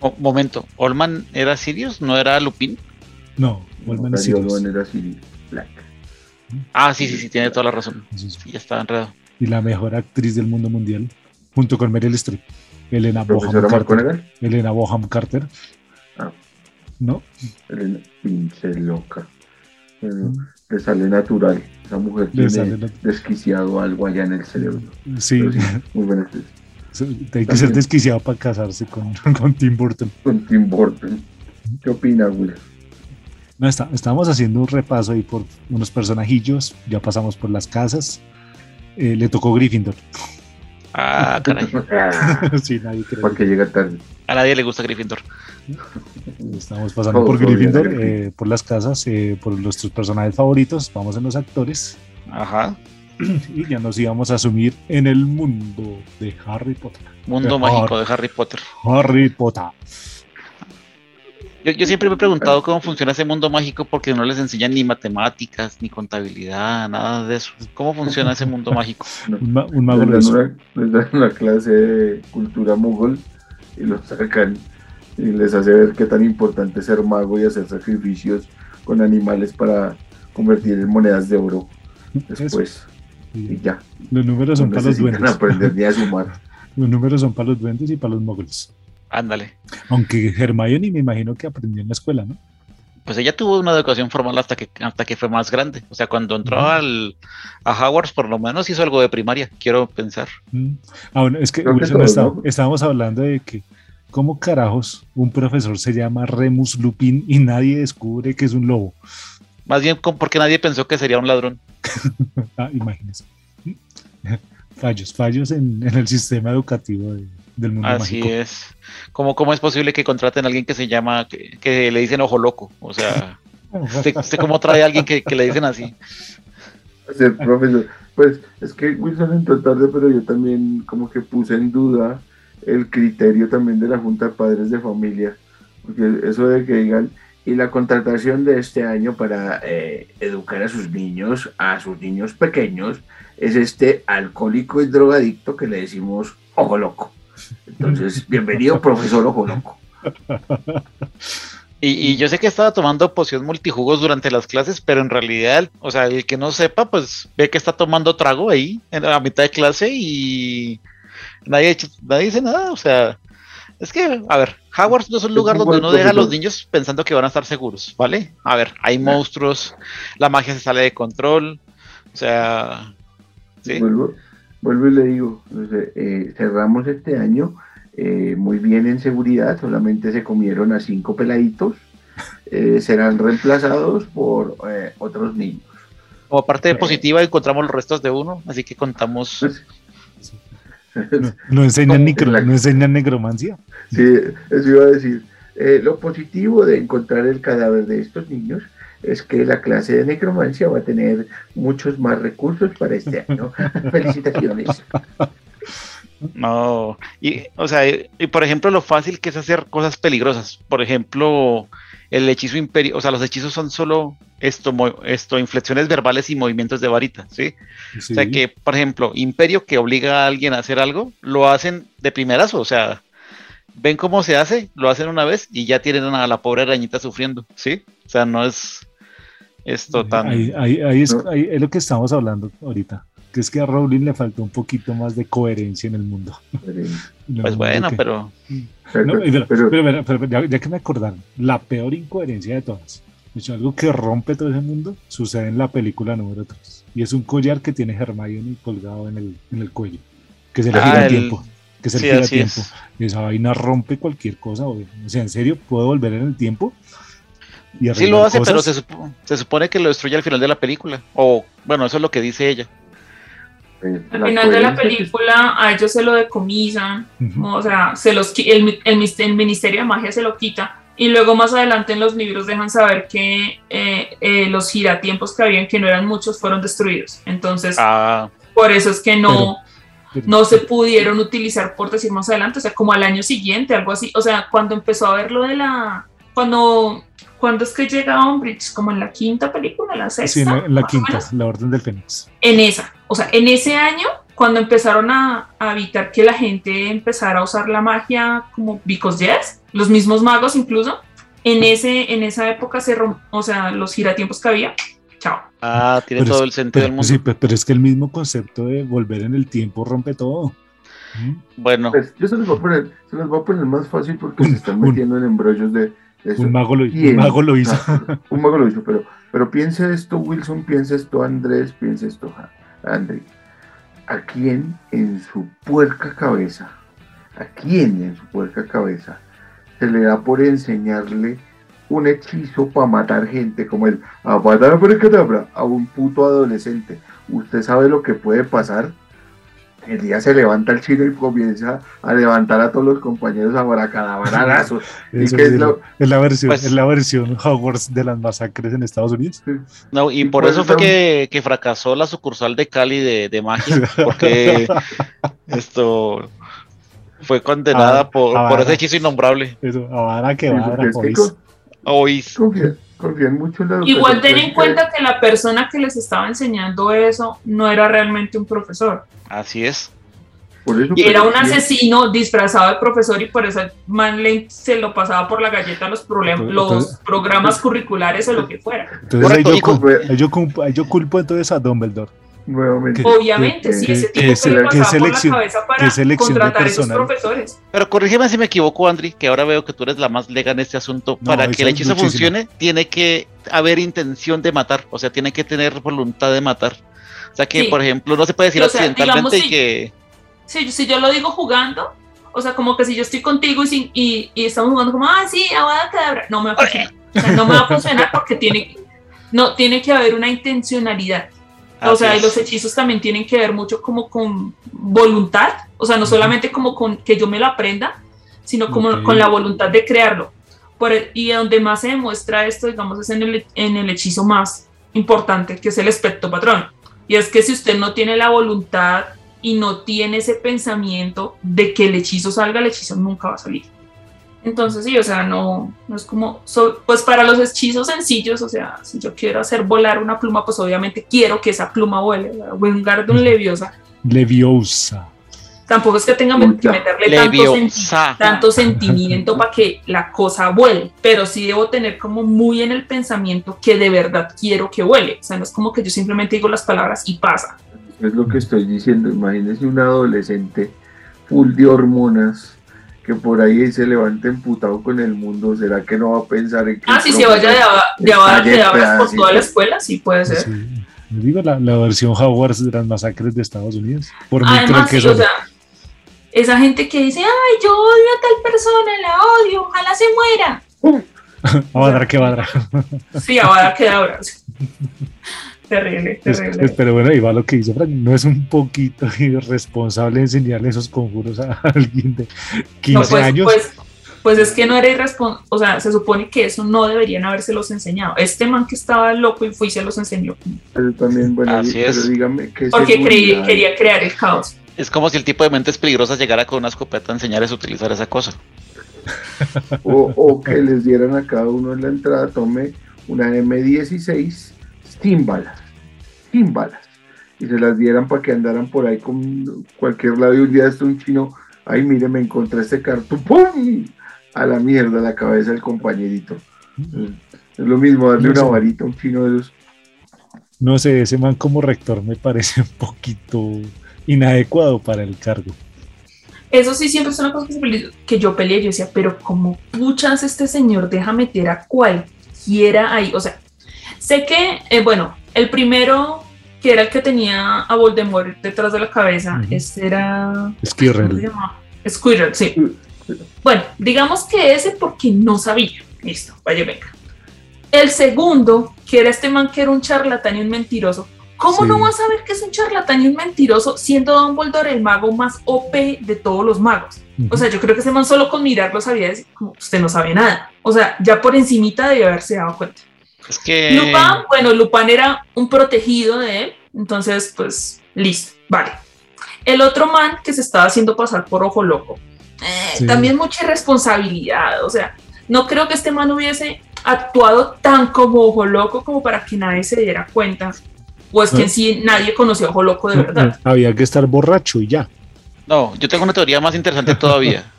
Speaker 4: mo- momento, ¿Olman era Sirius? ¿No era Lupin?
Speaker 1: No, es
Speaker 3: Gary
Speaker 1: Sirius.
Speaker 3: Era Sirius Black.
Speaker 4: Ah, sí, sí, sí, tiene toda la razón.
Speaker 1: Sí, sí.
Speaker 4: Sí, ya estaba enredado.
Speaker 1: Y la mejor actriz del mundo mundial. Junto con Meryl Streep. Elena Boham Carter. Elena Boham Carter.
Speaker 3: Ah.
Speaker 1: ¿No?
Speaker 3: Elena, pinche loca. Le sale natural. Esa mujer
Speaker 1: Le
Speaker 3: tiene desquiciado algo allá en el cerebro.
Speaker 1: Sí,
Speaker 3: muy buena actriz.
Speaker 1: hay que ser desquiciado para casarse con, con Tim Burton.
Speaker 3: Con Tim Burton. ¿Qué opina, Will?
Speaker 1: No, está, estábamos haciendo un repaso ahí por unos personajillos, ya pasamos por las casas. Eh, le tocó Gryffindor.
Speaker 4: Ah, caray.
Speaker 1: sí, nadie cree.
Speaker 3: Llega tarde.
Speaker 4: A nadie le gusta Gryffindor.
Speaker 1: Estamos pasando por Gryffindor,
Speaker 3: Gryffindor.
Speaker 1: eh, por las casas, eh, por nuestros personajes favoritos. Vamos en los actores
Speaker 4: Ajá.
Speaker 1: y ya nos íbamos a asumir en el mundo de Harry Potter.
Speaker 4: Mundo
Speaker 1: Eh,
Speaker 4: mágico de Harry Potter.
Speaker 1: Harry Potter.
Speaker 4: Yo, yo siempre me he preguntado cómo funciona ese mundo mágico porque no les enseñan ni matemáticas, ni contabilidad, nada de eso. ¿Cómo funciona ese mundo mágico?
Speaker 1: Un, ma- un mago
Speaker 3: Les dan, una, les dan una clase de cultura mogol y los sacan y les hace ver qué tan importante es ser mago y hacer sacrificios con animales para convertir en monedas de oro después. Y ya,
Speaker 1: Los números
Speaker 3: no
Speaker 1: son para los duendes.
Speaker 3: aprender ni a sumar.
Speaker 1: Los números son para los duendes y para los moguls.
Speaker 4: Ándale.
Speaker 1: Aunque Hermione me imagino que aprendió en la escuela, ¿no?
Speaker 4: Pues ella tuvo una educación formal hasta que, hasta que fue más grande. O sea, cuando entró al, a Hogwarts, por lo menos hizo algo de primaria, quiero pensar.
Speaker 1: Mm. Ah, bueno, es que,
Speaker 3: que
Speaker 1: Wilson,
Speaker 3: todos,
Speaker 1: está-
Speaker 3: ¿no?
Speaker 1: estábamos hablando de que, ¿cómo carajos un profesor se llama Remus Lupin y nadie descubre que es un lobo?
Speaker 4: Más bien porque nadie pensó que sería un ladrón.
Speaker 1: Ah, imagínense. Fallos, fallos en, en el sistema educativo de- del mundo
Speaker 4: Así
Speaker 1: mágico.
Speaker 4: es. ¿Cómo, ¿Cómo es posible que contraten a alguien que se llama, que, que le dicen ojo loco? O sea, ¿usted, usted cómo trae a alguien que, que le dicen así?
Speaker 3: Ser profesor. Pues es que Wilson entró tarde, pero yo también como que puse en duda el criterio también de la Junta de Padres de Familia. Porque eso de que digan, y la contratación de este año para eh, educar a sus niños, a sus niños pequeños, es este alcohólico y drogadicto que le decimos ojo loco. Entonces, bienvenido, profesor ojo loco.
Speaker 4: Y, y yo sé que estaba tomando poción multijugos durante las clases, pero en realidad, o sea, el que no sepa, pues ve que está tomando trago ahí en la mitad de clase y nadie, nadie dice nada. O sea, es que, a ver, Hogwarts no es un lugar donde uno deja a los niños pensando que van a estar seguros, ¿vale? A ver, hay monstruos, la magia se sale de control, o sea, sí.
Speaker 3: Vuelvo, vuelvo y le digo, no sé, eh, cerramos este año eh, muy bien en seguridad, solamente se comieron a cinco peladitos, eh, serán reemplazados por eh, otros niños.
Speaker 4: Como parte positiva encontramos los restos de uno, así que contamos.
Speaker 1: No, no enseñan, necro-
Speaker 3: la-
Speaker 1: no enseñan negromancia.
Speaker 3: Sí, eso iba a decir. Eh, lo positivo de encontrar el cadáver de estos niños es que la clase de necromancia va a tener muchos más recursos para este año. Felicitaciones.
Speaker 4: No, y, o sea, y, y por ejemplo, lo fácil que es hacer cosas peligrosas. Por ejemplo, el hechizo imperio, o sea, los hechizos son solo esto, esto, inflexiones verbales y movimientos de varita, ¿sí?
Speaker 1: Sí.
Speaker 4: O sea, que, por ejemplo, imperio que obliga a alguien a hacer algo, lo hacen de primerazo, o sea, ven cómo se hace, lo hacen una vez y ya tienen a la pobre arañita sufriendo, ¿sí? O sea, no es esto tan...
Speaker 1: Ahí, ahí- ahí es, ahí es lo que estamos hablando ahorita. Que es que a Rowling le faltó un poquito más de coherencia en el mundo. No,
Speaker 4: Pues bueno,
Speaker 1: que-
Speaker 4: pero...
Speaker 1: No, pero,
Speaker 3: pero-
Speaker 1: pero- pero- pero ya, ya que me acordaron, la peor incoherencia de todas, de hecho, algo que rompe todo ese mundo, sucede en la película número 3. Y es un collar que tiene Hermione colgado en el, en el cuello, que se le
Speaker 4: Ah,
Speaker 1: gira
Speaker 4: el-
Speaker 1: tiempo. Que se
Speaker 4: Sí,
Speaker 1: le gira
Speaker 4: así
Speaker 1: tiempo.
Speaker 4: es.
Speaker 1: Y esa vaina rompe cualquier cosa. O o sea, en serio, puedo volver en el tiempo. Y
Speaker 4: Sí lo hace, pero se, supo- se supone que lo destruye al final de la película. O, bueno, eso es lo que dice ella.
Speaker 2: Al final de la película a ellos se lo decomisan, o sea, se los, el, el Ministerio de Magia se lo quita. Y luego más adelante en los libros dejan saber que eh, eh, los giratiempos que habían, que no eran muchos, fueron destruidos. Entonces,
Speaker 4: Ah,
Speaker 2: por eso es que no,
Speaker 1: Pero-
Speaker 2: no se pudieron utilizar, por decir más adelante, o sea, como al año siguiente, algo así. O sea, cuando empezó a ver lo de la... Cuando, cuando es que llega Umbridge, como en la quinta película, la sexta.
Speaker 1: Sí, en la, en la quinta,
Speaker 2: menos.
Speaker 1: la Orden del Fénix.
Speaker 2: En esa, o sea, en ese año, cuando empezaron a, a evitar que la gente empezara a usar la magia como because yes, los mismos magos incluso, en, ese, en esa época se rom- o sea, los giratiempos que había, chao.
Speaker 4: ah, tiene
Speaker 1: Pero
Speaker 4: todo
Speaker 1: es-
Speaker 4: el sentido
Speaker 1: Pero,
Speaker 4: del mundo.
Speaker 1: sí, pe- pero es que el mismo concepto de volver en el tiempo rompe todo. ¿Mm?
Speaker 4: Bueno,
Speaker 3: Pues, yo se los voy a poner, se los voy a poner más fácil porque se están metiendo en embrollos de eso.
Speaker 1: Un mago lo, un
Speaker 3: ¿Quién?
Speaker 1: mago lo hizo.
Speaker 3: Un mago lo hizo, pero, pero piensa esto, Wilson, piensa esto, Andrés, piensa esto, Ja- André. ¿A quién en su puerca cabeza, a quién en su puerca cabeza se le da por enseñarle un hechizo para matar gente como el a un puto adolescente? ¿Usted sabe lo que puede pasar? El día se levanta el chino y comienza a levantar a todos los compañeros a baracadabarazos. ¿Y
Speaker 1: Eso
Speaker 3: qué
Speaker 1: es,
Speaker 3: lo-
Speaker 1: la versión,
Speaker 4: Pues-
Speaker 1: es la versión Hogwarts de las masacres en Estados Unidos.
Speaker 4: no, y
Speaker 3: y
Speaker 4: por
Speaker 3: por
Speaker 4: eso fue que, que fracasó la sucursal de Cali de, de magia, porque esto fue condenada
Speaker 1: Ah,
Speaker 4: por, por ese hechizo innombrable.
Speaker 1: Eso, ahora que
Speaker 3: Sí,
Speaker 1: va,
Speaker 3: porque es que con-
Speaker 4: Oís.
Speaker 3: Confían, mucho en la educación
Speaker 2: Igual ten en cuenta que la persona que les estaba enseñando eso no era realmente un profesor,
Speaker 4: Así es.
Speaker 3: Por eso,
Speaker 2: y era
Speaker 3: pero
Speaker 2: un
Speaker 3: bien,
Speaker 2: asesino disfrazado de profesor y por eso el man le- se lo pasaba por la galleta los, problemas,
Speaker 1: Entonces-
Speaker 2: los programas curriculares o lo que fuera.
Speaker 1: Entonces yo, culpo, ahí yo culpo- ahí yo culpo entonces a Dumbledore.
Speaker 3: Nuevamente.
Speaker 2: Obviamente,
Speaker 3: que-
Speaker 2: sí, ese
Speaker 1: que
Speaker 2: tipo que,
Speaker 1: se-
Speaker 2: le
Speaker 1: que
Speaker 2: pasaba por la cabeza para
Speaker 1: que selección de
Speaker 2: contratar esos
Speaker 1: personal.
Speaker 2: profesores.
Speaker 4: Pero corrígeme si me equivoco, Andri, que ahora veo que tú eres la más lega en este asunto.
Speaker 1: No,
Speaker 4: Para que el hechizo funcione, tiene que haber intención de matar. O sea, tiene que tener voluntad de matar. O sea que,
Speaker 2: Sí.
Speaker 4: por ejemplo, no se puede decir
Speaker 2: O sea,
Speaker 4: accidentalmente
Speaker 2: digamos,
Speaker 4: y que.
Speaker 2: Si, si yo lo digo jugando, o sea, como que si yo estoy contigo y, sin- y, y estamos jugando como, ah, sí, Avada Kedavra, no me va a funcionar. O sea, no me va a funcionar porque tiene, no, tiene que haber una intencionalidad. O
Speaker 4: así
Speaker 2: sea, y los hechizos también tienen que ver mucho como con voluntad, o sea, no solamente como con que yo me lo aprenda, sino como
Speaker 1: Ok.
Speaker 2: con la voluntad de crearlo. Por el- y donde más se demuestra esto, digamos, es en el, en el hechizo más importante, que es el espectro patrón. Y es que si usted no tiene la voluntad y no tiene ese pensamiento de que el hechizo salga, el hechizo nunca va a salir. Entonces, sí, o sea, no, no es como, so- pues para los hechizos sencillos, o sea, si yo quiero hacer volar una pluma, pues obviamente quiero que esa pluma vuele. Wingardium Leviosa.
Speaker 1: Leviosa.
Speaker 2: Tampoco es que tenga que meterle tanto, senti- tanto sentimiento para que la cosa vuele, pero sí debo tener como muy en el pensamiento que de verdad quiero que vuele. O sea, no es como que yo simplemente digo las palabras y pasa.
Speaker 3: Es lo que estoy diciendo. Imagínese un adolescente full de hormonas que por ahí se levanta emputado con el mundo. ¿Será que no va a pensar en que
Speaker 2: Ah, si se vaya de, de abada
Speaker 3: Estalle
Speaker 2: kedavra por toda la escuela, sí puede ser.
Speaker 1: Sí. Digo la, la versión Hogwarts de las masacres de Estados Unidos. Por mí creo que
Speaker 2: sí, o sea, esa gente que dice, ay, yo odio a tal persona, la odio, ojalá se muera.
Speaker 1: Avadra que vadra.
Speaker 2: Sí, ahora queda ahora. terrible,
Speaker 1: Es-
Speaker 2: terrible.
Speaker 1: es- pero bueno, ahí va lo que dice Frank. No es un poquito irresponsable enseñarle esos conjuros a alguien de 15
Speaker 2: No, pues,
Speaker 1: años.
Speaker 2: pues, pues es que no era irresponsable, o sea, se supone que eso no deberían habérselos enseñado. Este man que estaba loco y fue y se los enseñó,
Speaker 3: Pero también, bueno,
Speaker 4: Así
Speaker 3: pero
Speaker 4: es.
Speaker 3: dígame que
Speaker 2: porque creí- quería crear el caos.
Speaker 4: Es como si el tipo de mentes peligrosas llegara con una escopeta a enseñarles a utilizar esa cosa.
Speaker 3: O, o que les dieran a cada uno en la entrada, tome una M16 sin balas, sin balas, y se las dieran para que andaran por ahí con cualquier lado y un día este un chino, ay mire, me encontré este cartón, ¡pum! a la mierda la cabeza del compañerito. Es lo mismo darle
Speaker 1: No
Speaker 3: una varita a un chino de esos.
Speaker 1: No sé, ese man como rector me parece un poquito inadecuado para el cargo.
Speaker 2: Eso sí, siempre es una cosa que, que yo peleé. Yo decía, pero como puchas este señor deja meter a cualquiera ahí. O sea, sé que, eh, bueno, el primero que era el que tenía a Voldemort detrás de la cabeza,
Speaker 1: Ujú.
Speaker 2: ese era. ¿Cómo se
Speaker 1: Skirrell.
Speaker 2: llama? Squirrel, sí. Bueno, digamos que ese porque no sabía. Listo, vaya, venga. El segundo, que era este man que era un charlatán y un mentiroso, ¿Cómo
Speaker 1: Sí.
Speaker 2: no vas a ver que es un charlatán y un mentiroso siendo Dumbledore el mago más OP de todos los magos? O sea, yo creo que ese man solo con mirarlo sabía decir, como, usted no sabe nada. O sea, ya por encimita debe haberse dado cuenta.
Speaker 4: Es que.
Speaker 2: Lupin, bueno, Lupin era un protegido de él, entonces, pues, listo, vale. El otro man que se estaba haciendo pasar por ojo loco, eh,
Speaker 1: Sí.
Speaker 2: también mucha irresponsabilidad, o sea, no creo que este man hubiese actuado tan como ojo loco como para que nadie se diera cuenta, o es que en sí nadie conoció a ojo loco de verdad.
Speaker 1: Había que estar borracho y ya.
Speaker 4: No, yo tengo una teoría más interesante todavía.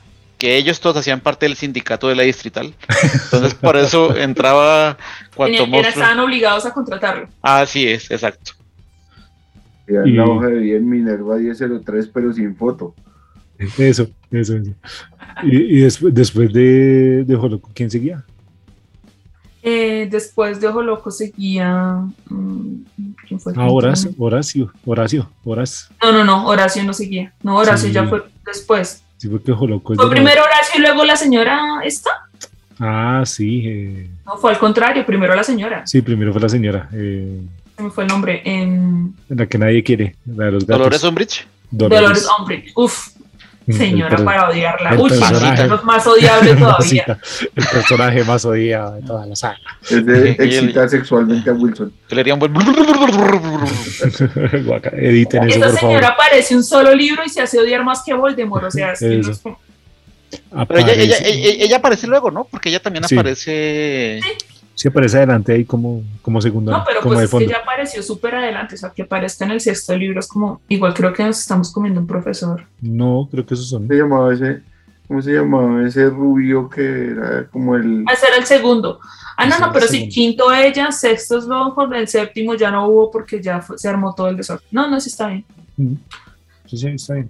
Speaker 4: Que ellos todos hacían parte del sindicato de la distrital. Entonces, por eso entraba cuanto
Speaker 2: Tenía- era-
Speaker 4: monstruo.
Speaker 2: estaban obligados a contratarlo.
Speaker 4: Así es, exacto.
Speaker 1: Y-
Speaker 3: la hoja de vida en Minerva 1003, pero sin foto.
Speaker 1: Eso, eso, eso. Y, y después, después de, de Joloco, ¿quién seguía?
Speaker 2: Eh, después de Ojo Loco seguía. mm, ¿Quién fue?
Speaker 1: Ah, Horacio, Horacio, Horacio, Horacio.
Speaker 2: No, no, no, Horacio no seguía. No, Horacio
Speaker 1: Sí.
Speaker 2: ya fue después.
Speaker 1: Sí, porque
Speaker 2: Fue primero Horacio y luego la señora esta.
Speaker 1: Ah, sí, eh,
Speaker 2: No, fue al contrario, primero la señora.
Speaker 1: sí, primero fue la señora, eh,
Speaker 2: Se me fue el nombre. En
Speaker 1: la que nadie quiere, la de los gatos.
Speaker 4: Dolores Umbridge.
Speaker 2: Dolores Umbridge. Uf, señora
Speaker 1: per-
Speaker 2: para odiarla.
Speaker 1: el
Speaker 2: Uy,
Speaker 1: personaje.
Speaker 2: es más odiable todavía.
Speaker 1: El personaje más odiado de toda la saga.
Speaker 3: Es de excitar sexualmente a Wilson.
Speaker 4: Que le haría un buen.
Speaker 1: Guaca, Editen eso,
Speaker 2: Esa
Speaker 1: por favor.
Speaker 2: señora aparece un solo libro y se hace odiar más que Voldemort. O sea, es que no
Speaker 1: Eso.
Speaker 2: es como-
Speaker 4: Pero ella, ella,
Speaker 1: Aparece-
Speaker 4: ella, ella aparece luego, ¿no? Porque ella también
Speaker 1: Sí.
Speaker 4: aparece.
Speaker 1: Sí, aparece adelante ahí como, como segundo,
Speaker 2: No, pero
Speaker 1: como
Speaker 2: pues
Speaker 1: de
Speaker 2: es que ya apareció súper adelante. O sea, que aparezca en el sexto libro es como. Igual creo que nos estamos comiendo un profesor.
Speaker 1: No, creo que esos son.
Speaker 3: ¿Cómo se llamaba ese? ¿Cómo se llamaba ese rubio que era como el.
Speaker 2: Ese era el segundo. Ah, no, no, pero sí, quinto ella, sexto es Longhorn, el séptimo ya no hubo porque ya fue- se armó todo el desorden. No, no, sí está bien.
Speaker 1: Mm. Sí, sí, está bien.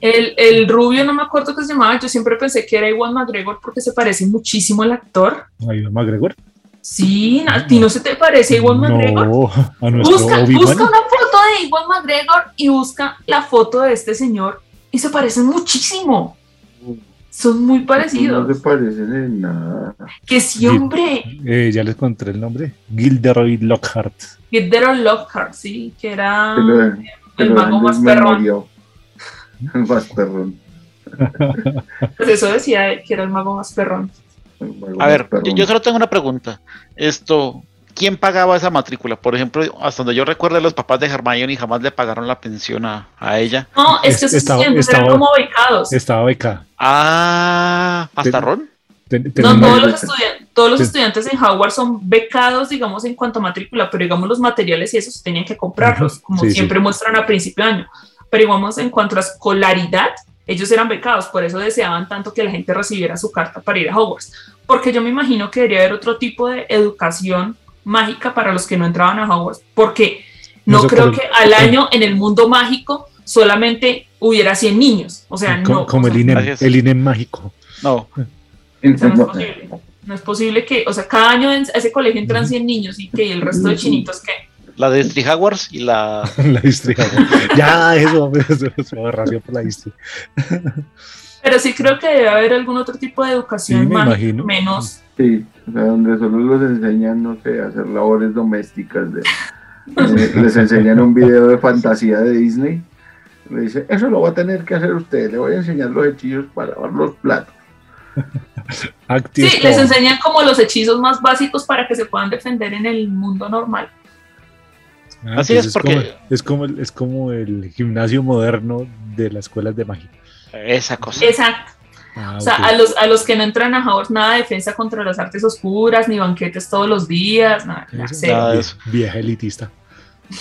Speaker 2: El, el rubio, no me acuerdo qué se llamaba, yo siempre pensé que era Iwan McGregor porque se parece muchísimo al actor.
Speaker 1: Va McGregor.
Speaker 2: Sí, ¿a ti no se te parece Iwan McGregor?
Speaker 1: No, a nuestro
Speaker 2: Busca, busca una foto de Iwan McGregor y busca la foto de este señor y se parecen muchísimo. Son muy
Speaker 3: No
Speaker 2: parecidos.
Speaker 3: se parecen en nada.
Speaker 2: Que sí, hombre.
Speaker 1: Eh, ya les encontré el nombre. Gilderoy Lockhart.
Speaker 2: On Lockhart, sí, que era el
Speaker 3: lo
Speaker 2: mago más perrón.
Speaker 3: más perrón.
Speaker 2: Pues eso decía él, que era el mago más perrón.
Speaker 3: mago
Speaker 4: A ver,
Speaker 3: perrón.
Speaker 4: yo, yo solo tengo una pregunta. Esto, ¿quién pagaba esa matrícula? Por ejemplo, hasta donde yo recuerdo, los papás de Hermione jamás le pagaron la pensión a, a ella.
Speaker 2: No, es que
Speaker 1: Es-
Speaker 2: esos
Speaker 1: estaba-
Speaker 2: siempre eran como becados.
Speaker 1: Estaba becada.
Speaker 4: Ah, ¿hasta
Speaker 1: Ten-
Speaker 4: Ron?
Speaker 1: Ten-
Speaker 2: No, todos los, estudiantes, todos los estudiantes en Howard son becados, digamos, en cuanto a matrícula, pero digamos los materiales y eso se tenían que comprarlos, como
Speaker 1: sí, sí.
Speaker 2: siempre muestran a principio de año. Pero digamos, en cuanto a escolaridad, ellos eran becados, por eso deseaban tanto que la gente recibiera su carta para ir a Hogwarts. Porque yo me imagino que debería haber otro tipo de educación mágica para los que no entraban a Hogwarts, porque no
Speaker 1: Eso
Speaker 2: creo que al año en el mundo mágico solamente hubiera 100 niños. O sea,
Speaker 1: como,
Speaker 2: no.
Speaker 1: como
Speaker 2: o
Speaker 1: el INEM, el INEM mágico.
Speaker 4: No.
Speaker 2: o sea, no es posible. No es posible que, o sea, cada año en ese colegio entran 100 niños y que el resto de chinitos que.
Speaker 4: La de Street Hogwarts y la.
Speaker 1: la distri. ya, eso, eso, eso, aberración por la distri.
Speaker 2: Pero sí creo que debe haber algún otro tipo de educación
Speaker 1: Sí, me
Speaker 2: mágica,
Speaker 1: imagino.
Speaker 2: menos.
Speaker 3: Sí, o sea, donde solo los enseñan, no sé, a hacer labores domésticas. De, eh, les enseñan un video de fantasía de Disney. Le dice, eso lo va a tener que hacer usted. Le voy a enseñar los hechizos para lavar los platos.
Speaker 1: Active
Speaker 2: Sí, les enseñan como los hechizos más básicos para que se puedan defender en el mundo normal.
Speaker 1: Ah,
Speaker 4: Así
Speaker 1: pues
Speaker 4: es, porque-
Speaker 1: Como, es, como, el- es como el gimnasio moderno de las escuelas de magia.
Speaker 4: Esa cosa.
Speaker 2: Exacto.
Speaker 1: Ah,
Speaker 2: O sea, a los, a los que no entran a Hogwarts, nada de defensa contra las artes oscuras, ni banquetes todos los días, nada, nada,
Speaker 1: Eso,
Speaker 4: nada de eso.
Speaker 1: Vieja elitista.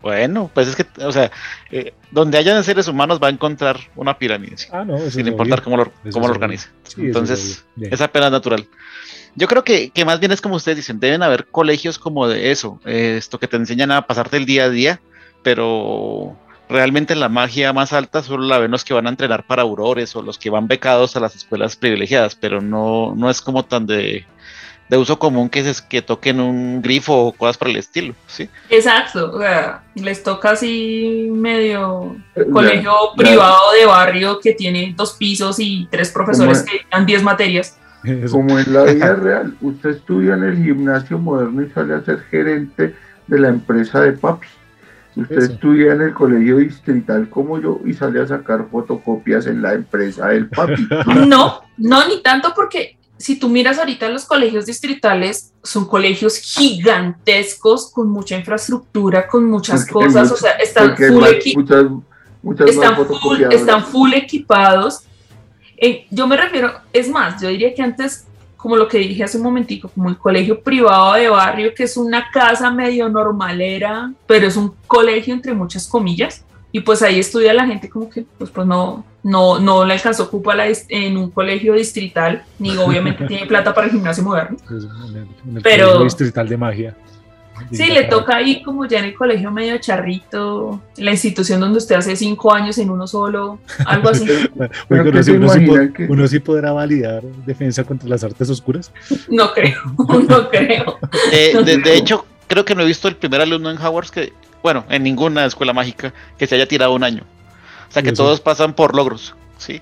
Speaker 4: Bueno, pues es que, o sea, eh, donde hayan seres humanos va a encontrar una pirámide, sí,
Speaker 1: Ah, no,
Speaker 4: sin
Speaker 1: es
Speaker 4: importar
Speaker 1: obvio.
Speaker 4: cómo lo, cómo
Speaker 1: es
Speaker 4: lo organice.
Speaker 1: Sí, es
Speaker 4: Entonces, es apenas natural. Yo creo que, que más bien es como ustedes dicen, deben haber colegios como de eso, eh, esto que te enseñan a pasarte el día a día, pero realmente la magia más alta solo la ven los que van a entrenar para aurores o los que van becados a las escuelas privilegiadas, pero no, no es como tan de, de uso común que, es, que toquen un grifo o cosas por el estilo, ¿sí?
Speaker 2: Exacto, o sea, les toca así medio colegio privado de barrio que tiene dos pisos y tres profesores
Speaker 3: ¿Cómo
Speaker 2: que dan 10 materias.
Speaker 1: Eso.
Speaker 3: Como en la vida real, usted estudia en el gimnasio moderno y sale a ser gerente de la empresa de papi. Usted
Speaker 1: Eso.
Speaker 3: estudia en el colegio distrital como yo y sale a sacar fotocopias en la empresa del papi.
Speaker 2: No, no, ni tanto porque si tú miras ahorita los colegios distritales, son colegios gigantescos con mucha infraestructura, con muchas
Speaker 3: Porque
Speaker 2: cosas,
Speaker 3: mucho-
Speaker 2: o sea, están full,
Speaker 3: más- muchas, muchas
Speaker 2: están full, están full equipados. Eh, yo me refiero, es más, yo diría que antes, como lo que dije hace un momentico, como el colegio privado de barrio, que es una casa medio normalera, pero es un colegio entre muchas comillas, y pues ahí estudia la gente como que, pues, pues no, no, no le alcanzó cupo a la en un colegio distrital, ni obviamente tiene plata para el gimnasio moderno.
Speaker 1: Pues, en el,
Speaker 2: Pero-
Speaker 1: distrital de magia.
Speaker 2: Sí, le toca ahí como ya en el colegio medio charrito, la institución donde usted hace cinco años en uno solo, algo así.
Speaker 1: Bueno,
Speaker 3: Pero
Speaker 1: uno,
Speaker 3: ¿qué
Speaker 1: sí, uno sí
Speaker 3: imaginan
Speaker 1: po-
Speaker 3: que-
Speaker 1: uno sí podrá validar defensa contra las artes oscuras.
Speaker 2: No creo, no creo.
Speaker 4: Eh, de, de hecho, creo que no he visto el primer alumno en Hogwarts que, bueno, en ninguna escuela mágica que se haya tirado un año. O sea que
Speaker 1: Eso.
Speaker 4: todos pasan por logros, ¿sí?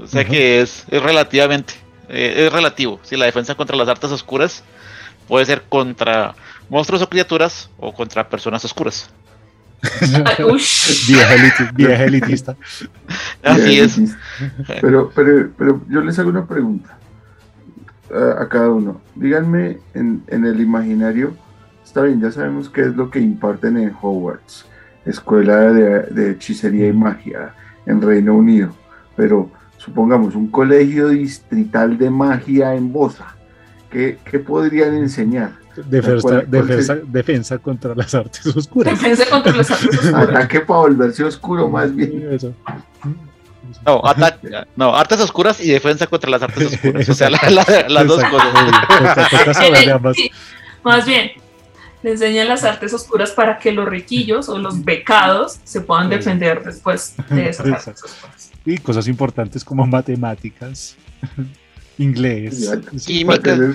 Speaker 4: O sea
Speaker 1: Ajá.
Speaker 4: que es, es relativamente, eh, es relativo. Si la defensa contra las artes oscuras puede ser contra monstruos o criaturas o contra personas oscuras.
Speaker 1: Vieja, eliti- vieja elitista.
Speaker 4: Así es.
Speaker 3: Pero, pero, pero yo les hago una pregunta a, a cada uno. Díganme en, en el imaginario, está bien, ya sabemos qué es lo que imparten en Hogwarts, escuela de, de hechicería y magia en Reino Unido, pero supongamos un colegio distrital de magia en Bosa. ¿Qué, qué podrían enseñar?
Speaker 1: Defensa,
Speaker 3: ¿Cuál- cuál
Speaker 1: defensa, defensa contra las artes oscuras.
Speaker 2: Defensa contra las artes oscuras.
Speaker 3: Ataque para volverse oscuro más bien.
Speaker 1: Eso.
Speaker 4: No, no, artes oscuras y defensa contra las artes oscuras. O sea, la- la- las dos cosas.
Speaker 2: Sí, Más bien, le enseñan las artes oscuras para que los riquillos o los becados se puedan defender después de esas artes oscuras.
Speaker 1: Y cosas importantes como matemáticas, inglés.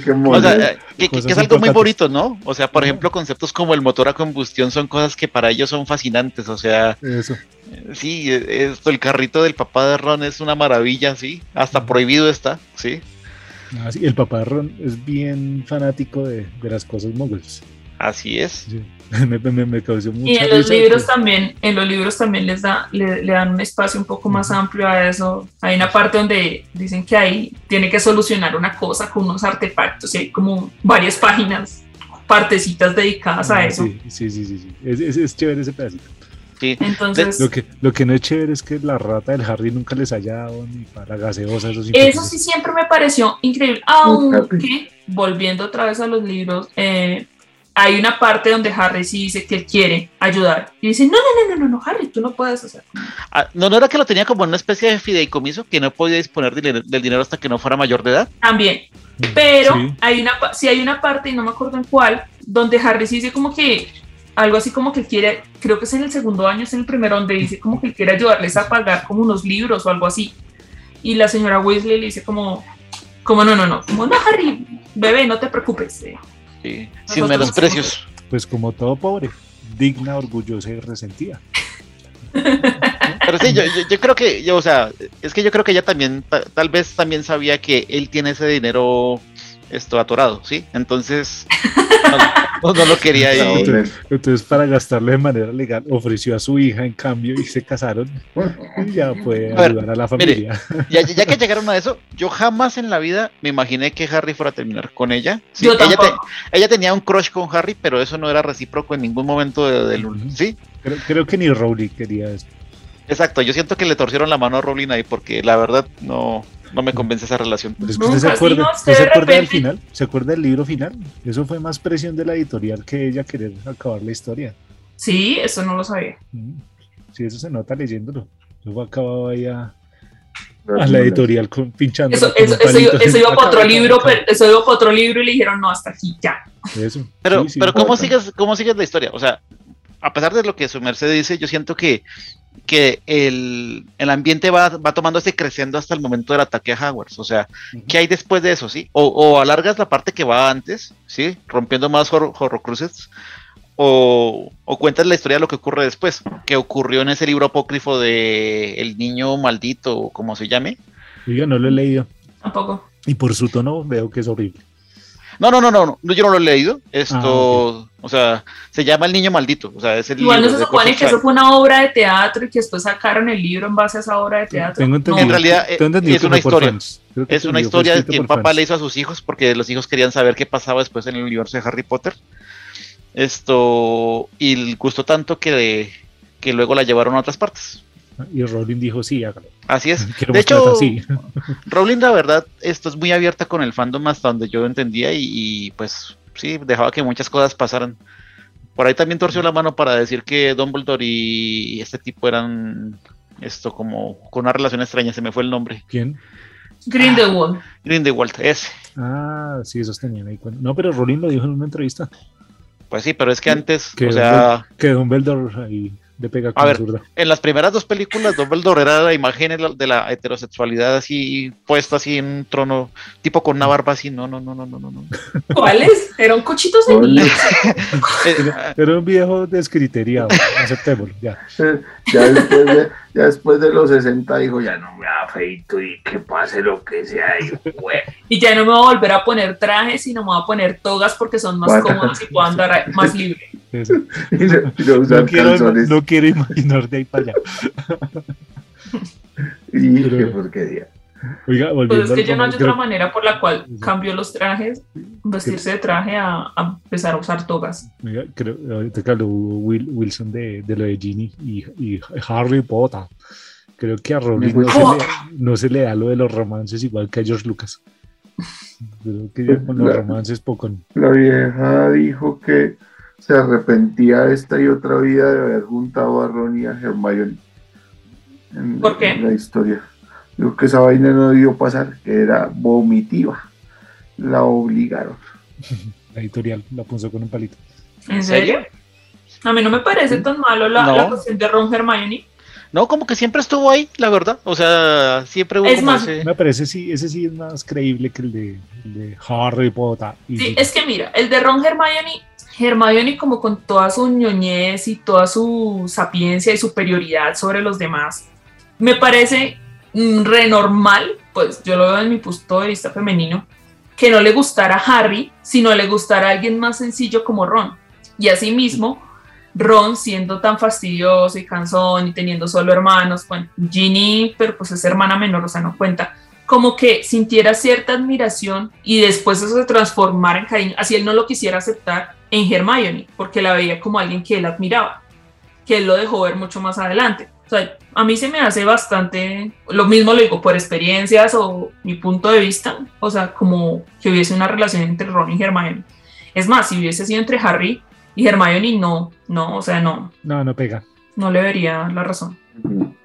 Speaker 3: Que
Speaker 4: O
Speaker 3: moler.
Speaker 4: sea, que, que-
Speaker 1: Cosas
Speaker 4: que es algo muy bonito, ¿no? O sea, por ejemplo, conceptos como el motor a combustión son cosas que para ellos son fascinantes. O sea,
Speaker 1: Eso.
Speaker 4: eh, sí, eh, esto, el carrito del papá de Ron es una maravilla, sí. Hasta prohibido está, sí.
Speaker 1: Ah, sí, el papá de Ron es bien fanático de, de las cosas moguls.
Speaker 4: Así es.
Speaker 1: Sí. Me, me, me causó mucha
Speaker 2: Y en los libros
Speaker 1: que-
Speaker 2: también, en los libros también les da, le, le dan un espacio un poco más amplio a eso. Hay una parte donde dicen que ahí tiene que solucionar una cosa con unos artefactos y hay como varias páginas, partecitas dedicadas a
Speaker 1: Ah,
Speaker 2: eso.
Speaker 1: Sí, sí, sí, sí. Es, es- es chévere ese pedacito.
Speaker 4: Sí.
Speaker 2: Entonces,
Speaker 1: Lo que, lo que no es chévere es que la rata del Harry nunca les haya dado ni para gaseosa. Eso,
Speaker 2: Eso sí siempre me pareció increíble, aunque volviendo otra vez a los libros, eh, hay una parte donde Harry sí dice que él quiere ayudar y dice, no, no, no, no, no, no, Harry, tú no puedes hacer.
Speaker 4: Ah, no, no era que lo tenía como una especie de fideicomiso que no podía disponer del dinero hasta que no fuera mayor de edad.
Speaker 2: También, pero
Speaker 1: Sí.
Speaker 2: hay una, sí hay una parte, y no me acuerdo en cuál, donde Harry sí dice como que algo así como que quiere, creo que es en el segundo año, es en el primero, donde dice como que quiere ayudarles a pagar como unos libros o algo así. Y la señora Weasley le dice como, como no, no, no, como no, Harry, bebé, no te preocupes. eh".
Speaker 4: Sí, sin menosprecios.
Speaker 1: Pues como todo pobre, digna, orgullosa y resentida.
Speaker 4: Pero sí, yo, yo, yo creo que, yo, o sea, es que yo creo que ella también, ta- tal vez también sabía que él tiene ese dinero esto atorado, ¿sí? Entonces, no, no- lo quería
Speaker 1: Entonces, para gastarlo de manera legal, ofreció a su hija en cambio y se casaron. Y ya puede
Speaker 4: A ver,
Speaker 1: ayudar a la
Speaker 4: mire,
Speaker 1: familia.
Speaker 4: Ya, ya que llegaron a eso, yo jamás en la vida me imaginé que Harry fuera a terminar con ella. Sí,
Speaker 2: Yo
Speaker 4: ella, te-
Speaker 2: tampoco.
Speaker 4: ella tenía un crush con Harry, pero eso no era recíproco en ningún momento de- del...
Speaker 1: Ujú.
Speaker 4: Sí,
Speaker 1: Creo, creo que ni Rowling quería eso.
Speaker 4: exacto. Yo siento que le torcieron la mano a Rowling ahí porque la verdad no, no me convence esa relación.
Speaker 1: Pero es que usted se
Speaker 2: sí,
Speaker 1: acuerda,
Speaker 2: no,
Speaker 1: ¿usted
Speaker 2: usted
Speaker 1: se
Speaker 2: de
Speaker 1: acuerda del final? ¿Se acuerda del libro final? Eso fue más presión de la editorial que ella querer acabar la historia.
Speaker 2: Sí, eso no lo sabía.
Speaker 1: Mm. Sí, eso se nota leyéndolo. Yo acabado ahí a, a la editorial con, pinchando.
Speaker 2: Eso, eso, eso, iba- eso iba para otro libro, pero eso iba para otro libro y le dijeron, no, hasta aquí, ya.
Speaker 1: Eso.
Speaker 4: Pero,
Speaker 1: sí, sí.
Speaker 4: pero ¿cómo sigues, ¿cómo sigues la historia? O sea, a pesar de lo que su merced dice, yo siento que, que el, el ambiente va, va tomando ese creciendo hasta el momento del ataque a Hogwarts. O sea. ¿qué hay después de eso, sí? O, o alargas la parte que va antes, ¿sí? Rompiendo más horror, horrocruces. O, o cuentas la historia de lo que ocurre después, que ocurrió en ese libro apócrifo de El niño maldito, o como se llame.
Speaker 1: Oiga, no lo he leído.
Speaker 2: Tampoco.
Speaker 1: Y por su tono veo que es horrible.
Speaker 4: No, no, no, no, no, yo no lo he leído. Esto,
Speaker 1: Ah,
Speaker 4: o sea, se llama El Niño Maldito. O sea, es el
Speaker 2: Igual no se supone que eso fue una obra de teatro y que después sacaron el libro en base a esa obra de teatro.
Speaker 1: Tengo
Speaker 2: No,
Speaker 1: entendido,
Speaker 4: En realidad,
Speaker 1: tengo entendido
Speaker 4: es una historia. Es una historia que el papá
Speaker 1: fans.
Speaker 4: le hizo a sus hijos porque los hijos querían saber qué pasaba después en el universo de Harry Potter. Esto, y gustó tanto que, que luego la llevaron a otras partes.
Speaker 1: Y Rowling dijo, sí, hágalo.
Speaker 4: Así es.
Speaker 1: Quiero
Speaker 4: De hecho. Rowling, la verdad, esto es muy abierta con el fandom hasta donde yo entendía y, y, pues sí, dejaba que muchas cosas pasaran. Por ahí también torció la mano para decir que Dumbledore y este tipo eran esto como con una relación extraña, se me fue el nombre.
Speaker 1: ¿Quién?
Speaker 2: Grindelwald.
Speaker 4: Grindelwald, ese.
Speaker 1: Ah, sí, esos tenían ahí. cuenta. No, pero Rowling lo dijo en una entrevista.
Speaker 4: Pues sí, pero es que antes,
Speaker 1: Que
Speaker 4: o sea,
Speaker 1: Que Dumbledore ahí le pega
Speaker 4: A
Speaker 1: con la
Speaker 4: ver.
Speaker 1: zurda.
Speaker 4: en las primeras dos películas, Dumbledore era la imagen de la- heterosexualidad así puesta así en un trono, tipo con una barba así. No, no, no, no, no, no. no.
Speaker 2: ¿Cuáles? Eran cochitos de niños.
Speaker 1: Era un viejo descriteriado, aceptémoslo, ya.
Speaker 3: Ya después, de, ya después de los 60 dijo, ya no me afeito y que pase lo que sea. Y, güey,
Speaker 2: Y ya no me voy a volver a poner trajes, sino me voy a poner togas porque son más cómodas y puedo andar más libre.
Speaker 3: Y no, y no
Speaker 1: quiero, no, quiero imaginar de ahí para allá.
Speaker 3: Y qué
Speaker 1: Pero-
Speaker 3: porquería.
Speaker 1: Oiga,
Speaker 2: Pues
Speaker 1: volviendo
Speaker 2: es que yo no hay otra manera por la cual
Speaker 1: Sí.
Speaker 2: cambio los trajes, vestirse de traje a, a empezar a usar togas.
Speaker 1: Oiga, creo, ahorita que habló Will- Wilson de, de lo de Ginny y, y Harry Potter. Creo que a Rowling no se, le, no se le da lo de los romances igual que a George Lucas. Creo que ya con los
Speaker 3: La-
Speaker 1: romances poco.
Speaker 3: La vieja dijo que se arrepentía esta y otra vida de haber juntado a Ron y a Hermione. En,
Speaker 2: ¿Por qué?
Speaker 3: en la historia. Dijo que esa vaina no debió pasar, que era vomitiva. La obligaron.
Speaker 1: La editorial la puso con un palito.
Speaker 2: ¿En serio? A mí no me parece tan malo la,
Speaker 4: No.
Speaker 2: la cuestión de Ron Hermione.
Speaker 4: no, como que siempre estuvo ahí, la verdad. O sea, siempre hubo
Speaker 2: Es
Speaker 4: como
Speaker 2: más,
Speaker 4: ese-
Speaker 1: Me parece sí, ese sí es más creíble que el de, el de Harry Potter. Y
Speaker 2: Sí, es que mira, el de Ron Hermione, Hermione como con toda su ñoñez y toda su sapiencia y superioridad sobre los demás, me parece mm, renormal, pues yo lo veo en mi punto de vista femenino, que no le gustara Harry, sino le gustara alguien más sencillo como Ron. Y asimismo, Ron siendo tan fastidioso y cansón y teniendo solo hermanos, bueno, Ginny, pero pues es hermana menor, o sea, no cuenta, como que sintiera cierta admiración y después eso se transformara en cariño, así él no lo quisiera aceptar en Hermione, porque la veía como alguien que él admiraba, que él lo dejó ver mucho más adelante. O sea, a mí se me hace bastante, lo mismo lo digo por experiencias o mi punto de vista, o sea, como que hubiese una relación entre Ron y Hermione. Es más, si hubiese sido entre Harry y Hermione, no, no, o sea, no,
Speaker 1: No, no pega.
Speaker 2: no le vería la razón.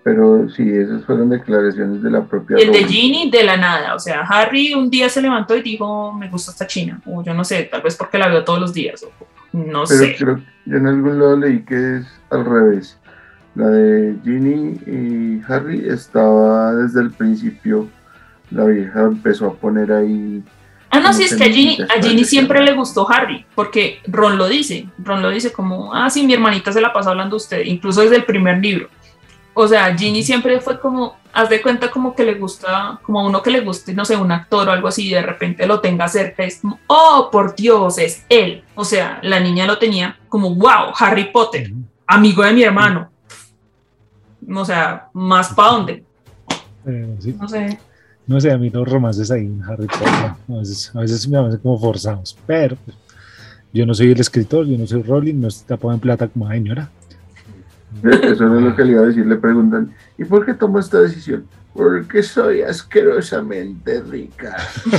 Speaker 3: Pero sí, esas fueron declaraciones de la propia
Speaker 2: Y el de. Ginny, de la nada. O sea, Harry un día se levantó y dijo, me gusta esta china. O yo no sé, tal vez porque la veo todos los días. O no
Speaker 3: Pero
Speaker 2: sé.
Speaker 3: creo que yo en algún lado leí que es al revés. La de Ginny y Harry estaba desde el principio. La vieja empezó a poner ahí.
Speaker 2: Ah, no, sí, es que a Ginny, a Ginny siempre le gustó Harry, porque Ron lo dice. Ron lo dice como, ah, sí, mi hermanita se la pasa hablando de usted, incluso desde el primer libro. O sea, Ginny siempre fue como, haz de cuenta como que le gusta, como a uno que le guste, no sé, un actor o algo así, y de repente lo tenga cerca, es como, oh, por Dios, es él. O sea, la niña lo tenía como, wow, Harry Potter, amigo de mi hermano. O sea, más para dónde,
Speaker 1: Eh, sí.
Speaker 2: no sé.
Speaker 1: No sé, a mí los romances ahí en Harry Potter a veces, a veces me parecen como forzados, pero pues, yo no soy el escritor, yo no soy Rowling, no estoy tapado en plata como la señora.
Speaker 3: Eso no es lo que le iba a decir. Le preguntan: ¿y por qué tomó esta decisión? Porque soy asquerosamente rica.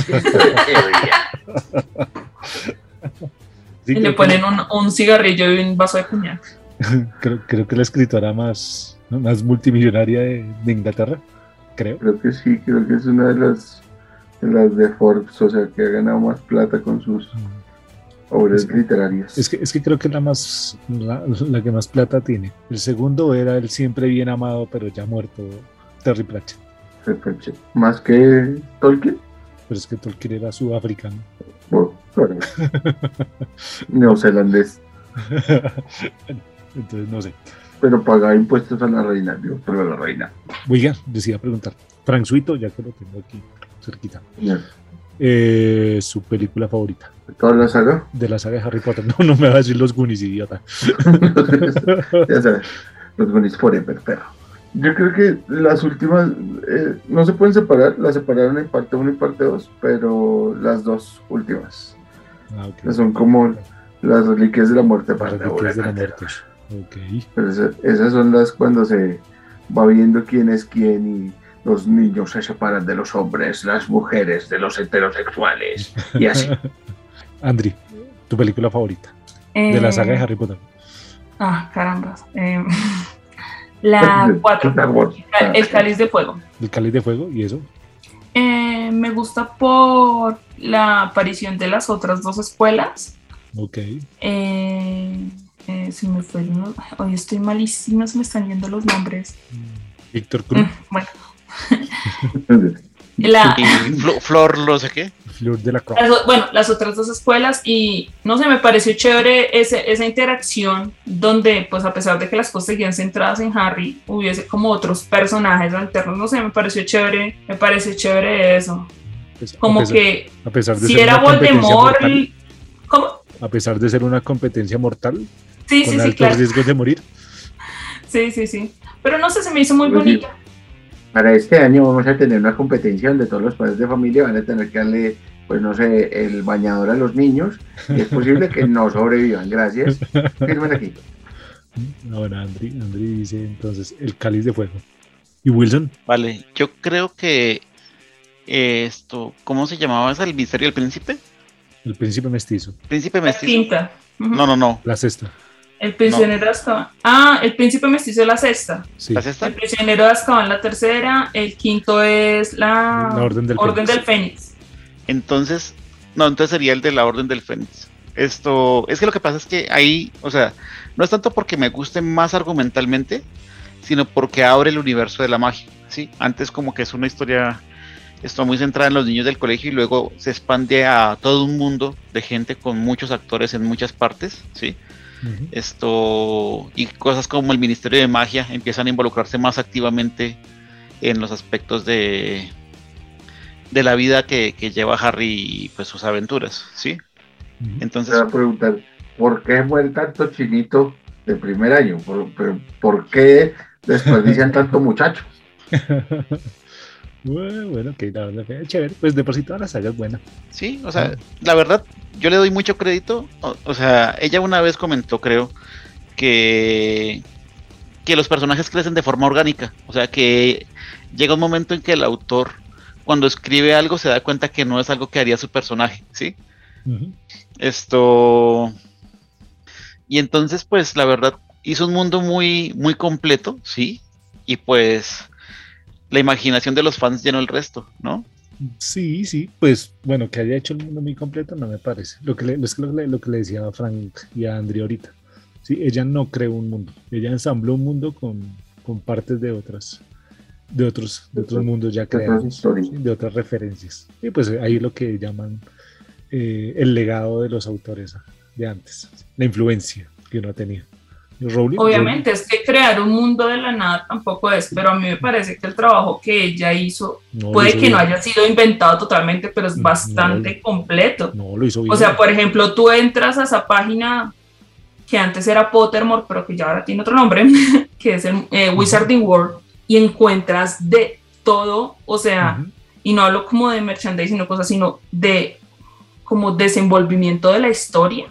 Speaker 1: Sí,
Speaker 2: Y le ponen un, un cigarrillo y un vaso de coñac.
Speaker 1: que, creo, creo que la escritora más, más multimillonaria de, de Inglaterra, creo.
Speaker 3: Creo que sí, creo que es una de las, de las de Forbes, o sea, que ha ganado más plata con sus obras
Speaker 1: Es que-
Speaker 3: literarias.
Speaker 1: Es que, es que creo que es la, más, la, la que más plata tiene. El segundo era el siempre bien amado, pero ya muerto, Terry Pratchett.
Speaker 3: Reproche. Más que Tolkien.
Speaker 1: Pero es que Tolkien era sudafricano.
Speaker 3: Bueno, claro. Neozelandés.
Speaker 1: Entonces, no sé.
Speaker 3: Pero pagaba impuestos a la reina, digo, pero a la reina.
Speaker 1: Oiga, decía preguntar. Frank Suito, ya que lo tengo aquí cerquita. Eh, su película favorita
Speaker 3: ¿Toda la saga?
Speaker 1: de la saga de Harry Potter. No, no me va a decir los Goonies, idiota.
Speaker 3: ya sabes, los Goonies Forever, perro. Yo creo que las últimas eh, no se pueden separar, las separaron en parte 1 y parte 2, pero las dos últimas
Speaker 1: Ah, ok.
Speaker 3: que son como las reliquias de la muerte
Speaker 1: Las Reliquias de la muerte. Ok.
Speaker 3: Pero esa- esas son las cuando se va viendo quién es quién y los niños se separan de los hombres, las mujeres de los heterosexuales y así.
Speaker 1: Andri, tu película favorita de la saga de
Speaker 2: Eh,
Speaker 1: Harry Potter.
Speaker 2: Ah, caramba. Eh, la 4.
Speaker 3: Star Wars.
Speaker 2: El cáliz de fuego.
Speaker 1: El cáliz de fuego y eso.
Speaker 2: Eh, me gusta por la aparición de las otras dos escuelas.
Speaker 1: Ok.
Speaker 2: Eh, eh, se me fue el uno- Hoy estoy malísima, se me están yendo los nombres.
Speaker 1: Víctor Cruz,
Speaker 2: Mm, Bueno, la,
Speaker 4: Flor, no sé qué.
Speaker 1: Flor de la Croix.
Speaker 2: las, o- bueno, las otras dos escuelas y no sé, me pareció chévere ese- esa interacción donde, pues a pesar de que las cosas seguían centradas en Harry, hubiese como otros personajes alternos, no sé, me pareció chévere, me pareció chévere eso.
Speaker 1: Pues, a
Speaker 2: Como
Speaker 1: pesar-
Speaker 2: que
Speaker 1: a pesar de
Speaker 2: si
Speaker 1: ser
Speaker 2: era Voldemort,
Speaker 1: mortal,
Speaker 2: el- ¿cómo?
Speaker 1: A pesar de ser una competencia mortal,
Speaker 2: Sí,
Speaker 1: con
Speaker 2: sí, sí,
Speaker 1: altos
Speaker 2: claro.
Speaker 1: riesgos de morir.
Speaker 2: Sí, sí, sí. Pero no sé, se me hizo muy
Speaker 3: Pues sí.
Speaker 2: bonita.
Speaker 3: Para este año vamos a tener una competición donde todos los padres de familia van a tener que darle, pues no sé, el bañador a los niños y es posible que no sobrevivan. Gracias. Firmen aquí.
Speaker 1: Ahora Andri, Andri dice entonces el cáliz de fuego. ¿Y Wilson?
Speaker 4: Vale, yo creo que esto, ¿cómo se llamaba esa? ¿El misterio del príncipe?
Speaker 1: El príncipe mestizo.
Speaker 4: Príncipe
Speaker 2: La
Speaker 4: mestizo.
Speaker 2: quinta.
Speaker 4: No, no, no.
Speaker 1: La sexta.
Speaker 2: El prisionero de Azkaban. Ah, el príncipe mestizo es la sexta.
Speaker 1: Sí.
Speaker 4: ¿La sexta?
Speaker 2: El prisionero de Azkaban la tercera. El quinto es la,
Speaker 1: La Orden del Fénix.
Speaker 2: del Fénix.
Speaker 4: Entonces, no, entonces sería el de la Orden del Fénix. Esto, es que lo que pasa es que ahí, o sea, no es tanto porque me guste más argumentalmente, sino porque abre el universo de la magia, ¿sí? Antes como que es una historia, esto muy centrada en los niños del colegio y luego se expande a todo un mundo de gente con muchos actores en muchas partes, ¿sí? Esto y cosas como el Ministerio de Magia empiezan a involucrarse más activamente en los aspectos de, de la vida que, que lleva Harry y pues sus aventuras, ¿sí? Entonces,
Speaker 3: Se va a preguntar, ¿por qué muere tanto chinito de primer año? ¿Por, pero, ¿por qué desperdician tanto muchacho?
Speaker 1: bueno, bueno, ok, la verdad que es chévere. Pues de por sí toda la saga es buena.
Speaker 4: sí, o sea, la verdad, yo le doy mucho crédito. O, o sea, ella una vez comentó, creo, que, que los personajes crecen de forma orgánica. O sea, que llega un momento en que el autor, cuando escribe algo, se da cuenta que no es algo que haría su personaje, ¿sí? Esto. Y entonces, pues, la verdad, hizo un mundo muy, muy completo, sí. Y pues, la imaginación de los fans llenó el resto, ¿no?
Speaker 1: Sí, sí, pues bueno, que haya hecho el mundo muy completo no me parece. Lo que le, es lo, que le- lo que le decía a Frank y a Andrea ahorita. Sí, ella no creó un mundo, ella ensambló un mundo con, con partes de otras, de otros, de otros mundos ya creados, de otras referencias. Y pues ahí lo que llaman eh, el legado de los autores de antes, la influencia que uno tenía. Rowling-
Speaker 2: Obviamente, es que crear un mundo de la nada tampoco es, pero a mí me parece que el trabajo que ella hizo
Speaker 1: no,
Speaker 2: puede que no haya sido inventado totalmente, pero es
Speaker 1: No,
Speaker 2: bastante completo.
Speaker 1: No, lo hizo bien.
Speaker 2: O sea, por ejemplo, tú entras a esa página que antes era Pottermore, pero que ya ahora tiene otro nombre, que es el eh, Wizarding World, y encuentras de todo, o sea, y no hablo como de merchandising o cosas, sino de como desenvolvimiento de la historia.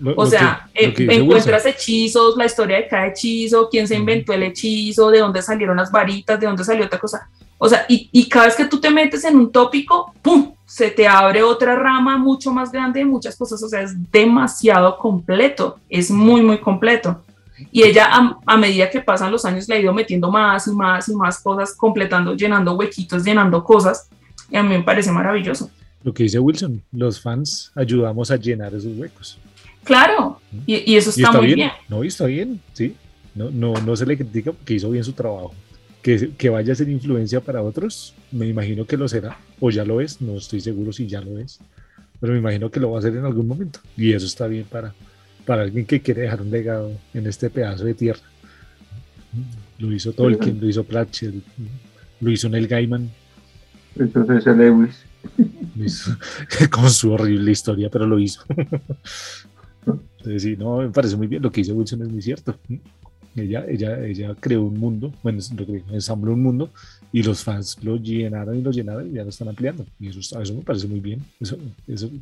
Speaker 1: Lo-
Speaker 2: O
Speaker 1: lo
Speaker 2: sea,
Speaker 1: que-
Speaker 2: eh,
Speaker 1: que
Speaker 2: encuentras
Speaker 1: Wilson.
Speaker 2: hechizos, la historia de cada hechizo, quién se inventó el hechizo, de dónde salieron las varitas, de dónde salió otra cosa. O sea, y, y cada vez que tú te metes en un tópico, ¡pum! Se te abre otra rama mucho más grande de muchas cosas. O sea, es demasiado completo, es muy, muy completo. Y ella, a, a medida que pasan los años, le ha ido metiendo más y más y más cosas, completando, llenando huequitos, llenando cosas. Y a mí me parece maravilloso.
Speaker 1: Lo que dice Wilson, los fans ayudamos a llenar esos huecos.
Speaker 2: Claro, y, y eso
Speaker 1: Y
Speaker 2: está, muy bien.
Speaker 1: No, y está bien, sí. No, no, no se le critica porque hizo bien su trabajo. Que, que vaya a ser influencia para otros, me imagino que lo será, o ya lo es, no estoy seguro si ya lo es, pero me imagino que lo va a hacer en algún momento. Y eso está bien para, para alguien que quiere dejar un legado en este pedazo de tierra. Lo hizo Tolkien, lo hizo Pratchett, lo hizo Neil Gaiman.
Speaker 3: Entonces, Lewis.
Speaker 1: Hizo- Con su horrible historia, pero lo hizo. Entonces, sí, no, me parece muy bien. Lo que dice Wilson es muy cierto. Ella, ella, ella creó un mundo, bueno, ensambló un mundo y los fans lo llenaron y lo llenaron y ya lo están ampliando. Y eso, eso me parece muy bien.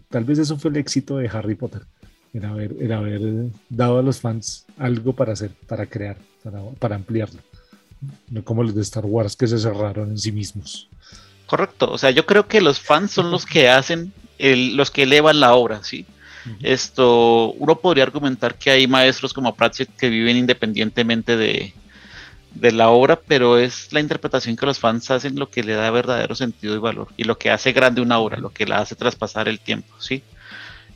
Speaker 1: Tal vez eso fue el éxito de Harry Potter. Era haber, era haber dado a los fans algo para hacer, para crear, para, para ampliarlo. No como los de Star Wars que se cerraron en sí mismos.
Speaker 4: Correcto, o sea, yo creo que los fans son los que hacen, el- los que elevan la obra, ¿sí? Esto, uno podría argumentar que hay maestros como Pratchett que viven independientemente de, de la obra, pero es la interpretación que los fans hacen lo que le da verdadero sentido y valor, y lo que hace grande una obra, lo que la hace traspasar el tiempo, ¿sí?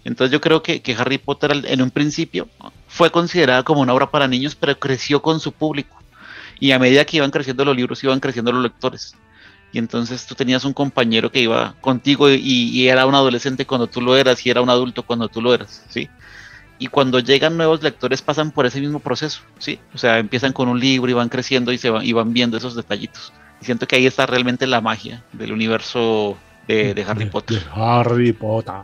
Speaker 4: Entonces yo creo que, que Harry Potter en un principio fue considerada como una obra para niños, pero creció con su público. Y a medida que iban creciendo los libros, iban creciendo los lectores. Y entonces tú tenías un compañero que iba contigo y, y era un adolescente cuando tú lo eras y era un adulto cuando tú lo eras, ¿sí? Y cuando llegan nuevos lectores pasan por ese mismo proceso, ¿sí? O sea, empiezan con un libro y van creciendo y se van, y van viendo esos detallitos. Y siento que ahí está realmente la magia del universo de, de Harry Potter.
Speaker 1: de Harry Potter.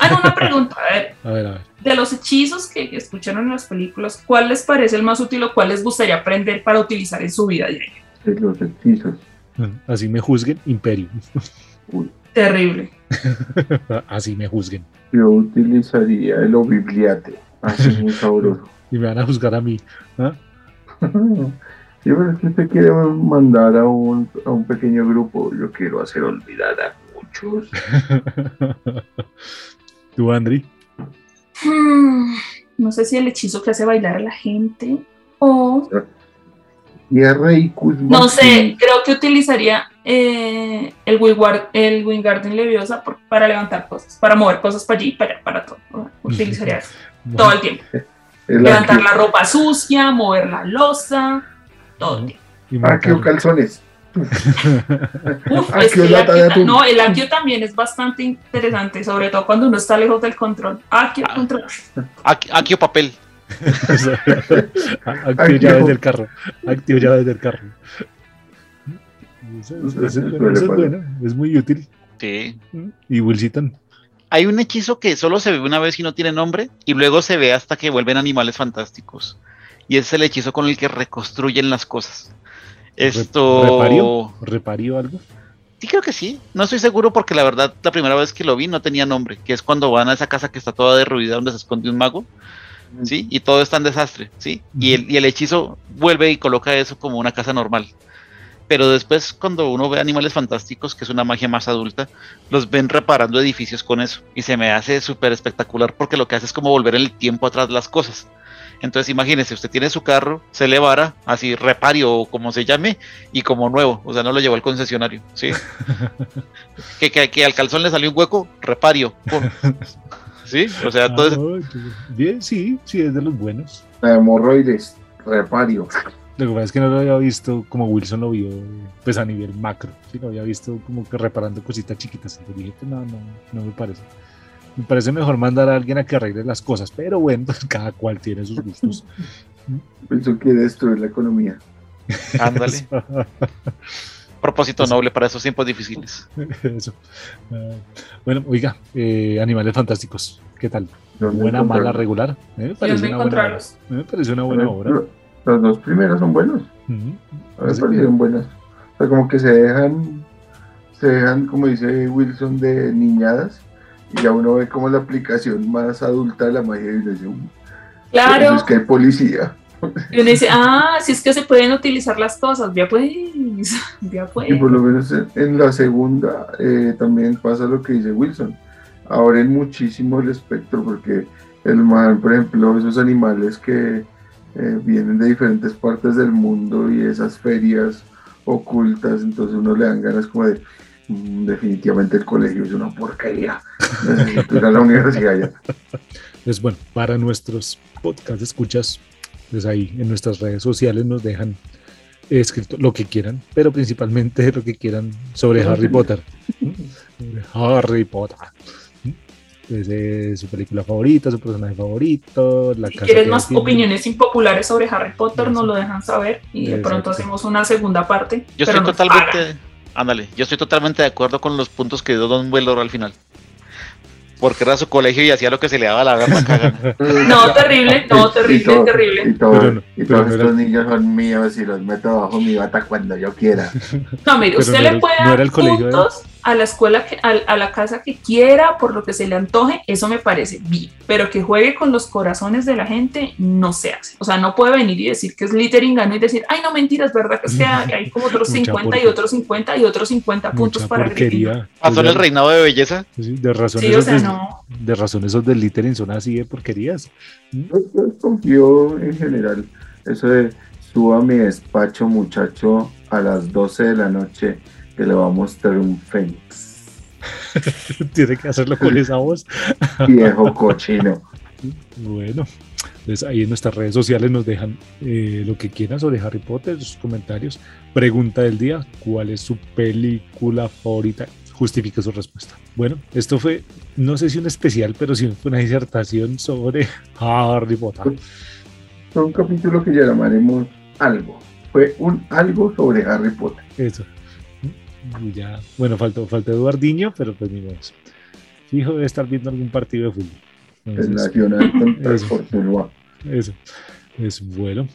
Speaker 2: Ah, no, una pregunta. A ver,
Speaker 1: A ver, a ver.
Speaker 2: de los hechizos que escucharon en las películas, ¿cuál les parece el más útil o cuál les gustaría aprender para utilizar en su vida diaria?
Speaker 3: de los hechizos.
Speaker 1: Así me juzguen, Imperio.
Speaker 3: Uy,
Speaker 2: Terrible.
Speaker 1: Así me juzguen.
Speaker 3: yo utilizaría el obibliate, así muy sabroso.
Speaker 1: Y me van a juzgar a mí. ¿ah?
Speaker 3: Pero es que usted quiere mandar a un, a un pequeño grupo, yo quiero hacer olvidar a muchos.
Speaker 1: ¿Tú, Andri?
Speaker 2: Hmm, no sé si el hechizo que hace bailar a la gente o...
Speaker 3: Tierra y Kuzma.
Speaker 2: No sé, creo que utilizaría eh, el, Wingard, el Wingardium Leviosa por- para levantar cosas, para mover cosas para allí, para, para todo. Utilizaría eso todo el tiempo.
Speaker 3: El
Speaker 2: Levantar
Speaker 3: Akio-
Speaker 2: la ropa sucia, mover la losa, todo el tiempo.
Speaker 1: Y
Speaker 3: Akio
Speaker 1: matar.
Speaker 3: calzones.
Speaker 2: Uf,
Speaker 3: Akio
Speaker 2: es que el Akio,
Speaker 3: atún.
Speaker 2: no, el Akio también es bastante interesante, sobre todo cuando uno está lejos del control. Akio,
Speaker 4: Ah.
Speaker 2: control.
Speaker 4: Aquí, aquí o papel.
Speaker 1: Activo llaves del carro. Activo llaves del carro. Eso, eso- eso es bueno, eso es bueno, es muy útil.
Speaker 4: Sí.
Speaker 1: Y Wilson.
Speaker 4: Hay un hechizo que solo se ve una vez y no tiene nombre, y luego se ve hasta que vuelven animales fantásticos. Y es el hechizo con el que reconstruyen las cosas. Esto.
Speaker 1: ¿Repario? ¿Repario algo?
Speaker 4: Sí, creo que sí. No estoy seguro porque la verdad, la primera vez que lo vi no tenía nombre, que es cuando van a esa casa que está toda derruida donde se esconde un mago, ¿sí? Y todo está en desastre, ¿sí? Y el, y el hechizo vuelve y coloca eso como una casa normal. Pero después, cuando uno ve animales fantásticos, que es una magia más adulta, los ven reparando edificios con eso. Y se me hace súper espectacular porque lo que hace es como volver en el tiempo atrás las cosas. Entonces imagínese, usted tiene su carro, se le vara, así repario o como se llame, y como nuevo, o sea, no lo llevó al concesionario, ¿sí? que, que, que al calzón le salió un hueco, repario. ¿sí? O sea, todo ese-
Speaker 1: Ah, Bien, sí, sí, es de los buenos.
Speaker 3: La hemorroides, repario.
Speaker 1: Lo que pasa es que no lo había visto como Wilson lo vio, pues a nivel macro. Sí, lo había visto como que reparando cositas chiquitas. Entonces dije, pues, no, no, no me parece. Me parece mejor mandar a alguien a que arregle las cosas, pero bueno, pues, cada cual tiene sus gustos.
Speaker 3: Eso quiere destruir la economía.
Speaker 4: ándale, propósito noble para esos tiempos difíciles.
Speaker 1: Eso. Ah, bueno, oiga, eh, Animales Fantásticos, ¿qué tal?
Speaker 3: ¿Dónde
Speaker 1: Buena, mala, regular. Me parece una buena obra.
Speaker 2: encontrarlos.
Speaker 1: Me parece una buena obra.
Speaker 3: Los, los dos primeros son buenos. A mí me parecieron buenas. O sea, como que se dejan, se dejan, como dice Wilson, de niñadas. Y ya uno ve como la aplicación más adulta de la magia y uno dice, "Uh, por eso
Speaker 2: Claro.
Speaker 3: es que hay policía.
Speaker 2: Y uno dice, ah, si es que se pueden utilizar las cosas, ya pues, ya pues.
Speaker 3: Y por lo menos en, en la segunda eh, también pasa lo que dice Wilson. Abren muchísimo el espectro porque el man, por ejemplo, esos animales que eh, vienen de diferentes partes del mundo y esas ferias ocultas, entonces uno le dan ganas como de, "Mm, definitivamente el colegio es una porquería. Necesito ir a la universidad ya.
Speaker 1: Pues bueno, para nuestros podcast escuchas, pues ahí en nuestras redes sociales nos dejan escrito lo que quieran, pero principalmente lo que quieran sobre Harry Potter. Harry Potter. Desde su película favorita, su personaje favorito, la
Speaker 2: Si
Speaker 1: casa
Speaker 2: quieres
Speaker 1: que
Speaker 2: más
Speaker 1: tiene.
Speaker 2: opiniones impopulares sobre Harry Potter, nos lo dejan saber y de
Speaker 1: Exacto.
Speaker 2: pronto hacemos una segunda parte.
Speaker 4: Yo
Speaker 2: pero
Speaker 4: estoy totalmente, Ándale, yo estoy totalmente de acuerdo con los puntos que dio Don Velor al final. Porque era su colegio y hacía lo que se le daba la gana.
Speaker 2: No, terrible, no, terrible,
Speaker 3: Y todo-
Speaker 2: terrible.
Speaker 3: Y, todo-
Speaker 1: Pero no-
Speaker 3: y
Speaker 1: pero
Speaker 3: todos
Speaker 1: no
Speaker 3: estos
Speaker 1: era-
Speaker 3: niños son míos y los meto bajo mi bata cuando yo quiera.
Speaker 2: No, mire,
Speaker 1: Pero
Speaker 2: usted
Speaker 1: no
Speaker 2: le
Speaker 1: era-
Speaker 2: puede
Speaker 1: no
Speaker 2: dar
Speaker 1: era el colegio de-
Speaker 2: puntos a la escuela, que, a, a la casa que quiera, por lo que se le antoje, eso me parece bien. Pero que juegue con los corazones de la gente, no se hace. O sea, no puede venir y decir que es Littering ganó y decir, ay, no, mentiras, ¿verdad? Que es que hay como otros
Speaker 1: Mucha
Speaker 2: 50 y otros 50 y otros 50 puntos
Speaker 1: Mucha
Speaker 2: para
Speaker 1: porquería.
Speaker 4: Pasó en el reinado de belleza.
Speaker 1: Sí, de razón,
Speaker 2: Sí, o
Speaker 1: esos
Speaker 2: sea,
Speaker 1: des-
Speaker 2: no.
Speaker 1: de razón esos del littering son así de porquerías.
Speaker 3: Yo, yo confío en general. Eso de suba a mi despacho, muchacho, a las 12 de la noche, que le va a mostrar un fénix.
Speaker 1: Tiene que hacerlo con esa voz.
Speaker 3: Viejo cochino.
Speaker 1: Bueno, entonces ahí en nuestras redes sociales nos dejan eh, lo que quieran sobre Harry Potter, sus comentarios. Pregunta del día, ¿cuál es su película favorita? Justifique su respuesta. Bueno, esto fue, no sé si un especial, pero sí fue una disertación sobre Harry Potter.
Speaker 3: Fue un capítulo que ya llamaremos algo. Fue un algo sobre Harry Potter.
Speaker 1: Eso. Y ya, bueno, faltó, faltó Eduardiño, pero pues ni modo. Fijo debe estar viendo algún partido de fútbol.
Speaker 3: El
Speaker 1: Entonces,
Speaker 3: Nacional contra
Speaker 1: Eso. Eso. Es bueno.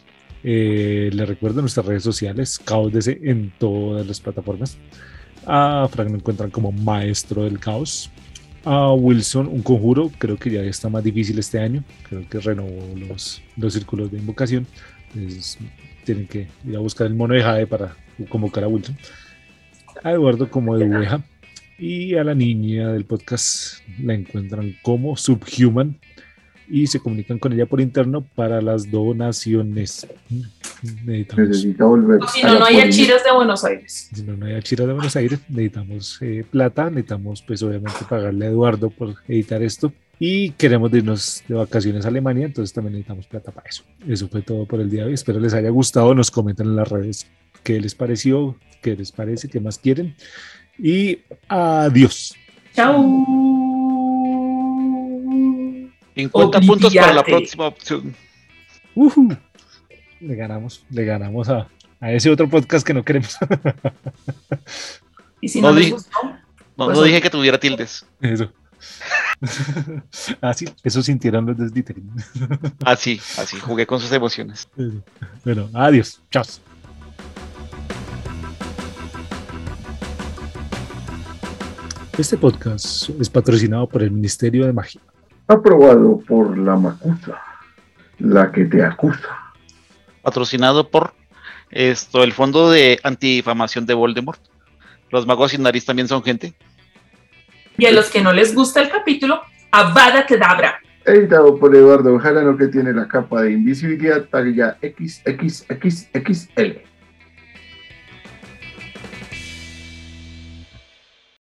Speaker 1: Eh, le recuerdo nuestras redes sociales, Caos DC en todas las plataformas. A Frank lo encuentran como maestro del caos. A Wilson, un conjuro, creo que ya está más difícil este año. Creo que renovó los, los círculos de invocación. Entonces, tienen que ir a buscar el mono de Jade para convocar a Wilson. A Eduardo como Edueja. Y a la niña del podcast la encuentran como Subhuman y se comunican con ella por interno para las donaciones. Necesitamos,
Speaker 3: Necesita volver.
Speaker 2: O si no, no hay achiras de Buenos Aires.
Speaker 1: si no, no hay Achira de Buenos Aires, necesitamos eh, plata, necesitamos pues obviamente pagarle a Eduardo por editar esto y queremos irnos de vacaciones a Alemania, entonces también necesitamos plata para eso. Eso fue todo por el día de hoy, espero les haya gustado, nos comentan en las redes qué les pareció, qué les parece, qué más quieren y adiós.
Speaker 2: Chao.
Speaker 4: 50 puntos para la próxima opción.
Speaker 1: Ujú. Le ganamos, le ganamos a, a ese otro podcast que no queremos.
Speaker 2: Y si no,
Speaker 4: No
Speaker 2: les
Speaker 4: di-
Speaker 2: gustó,
Speaker 4: No,
Speaker 2: Pues
Speaker 4: no dije que tuviera tildes.
Speaker 1: Eso. Así, eso sintieron los deslittering.
Speaker 4: Así, así, jugué con sus emociones.
Speaker 1: Bueno, adiós. Chao. Este podcast es patrocinado por el Ministerio de Magia.
Speaker 3: Aprobado por la Macusa, la que te acusa.
Speaker 4: Patrocinado por esto, el Fondo de Antidifamación de Voldemort. Los magos sin nariz también son gente.
Speaker 2: y a los que no les gusta el capítulo, Avada Kedavra.
Speaker 3: Editado por Eduardo Jarano, que tiene la capa de invisibilidad talla XXXXL.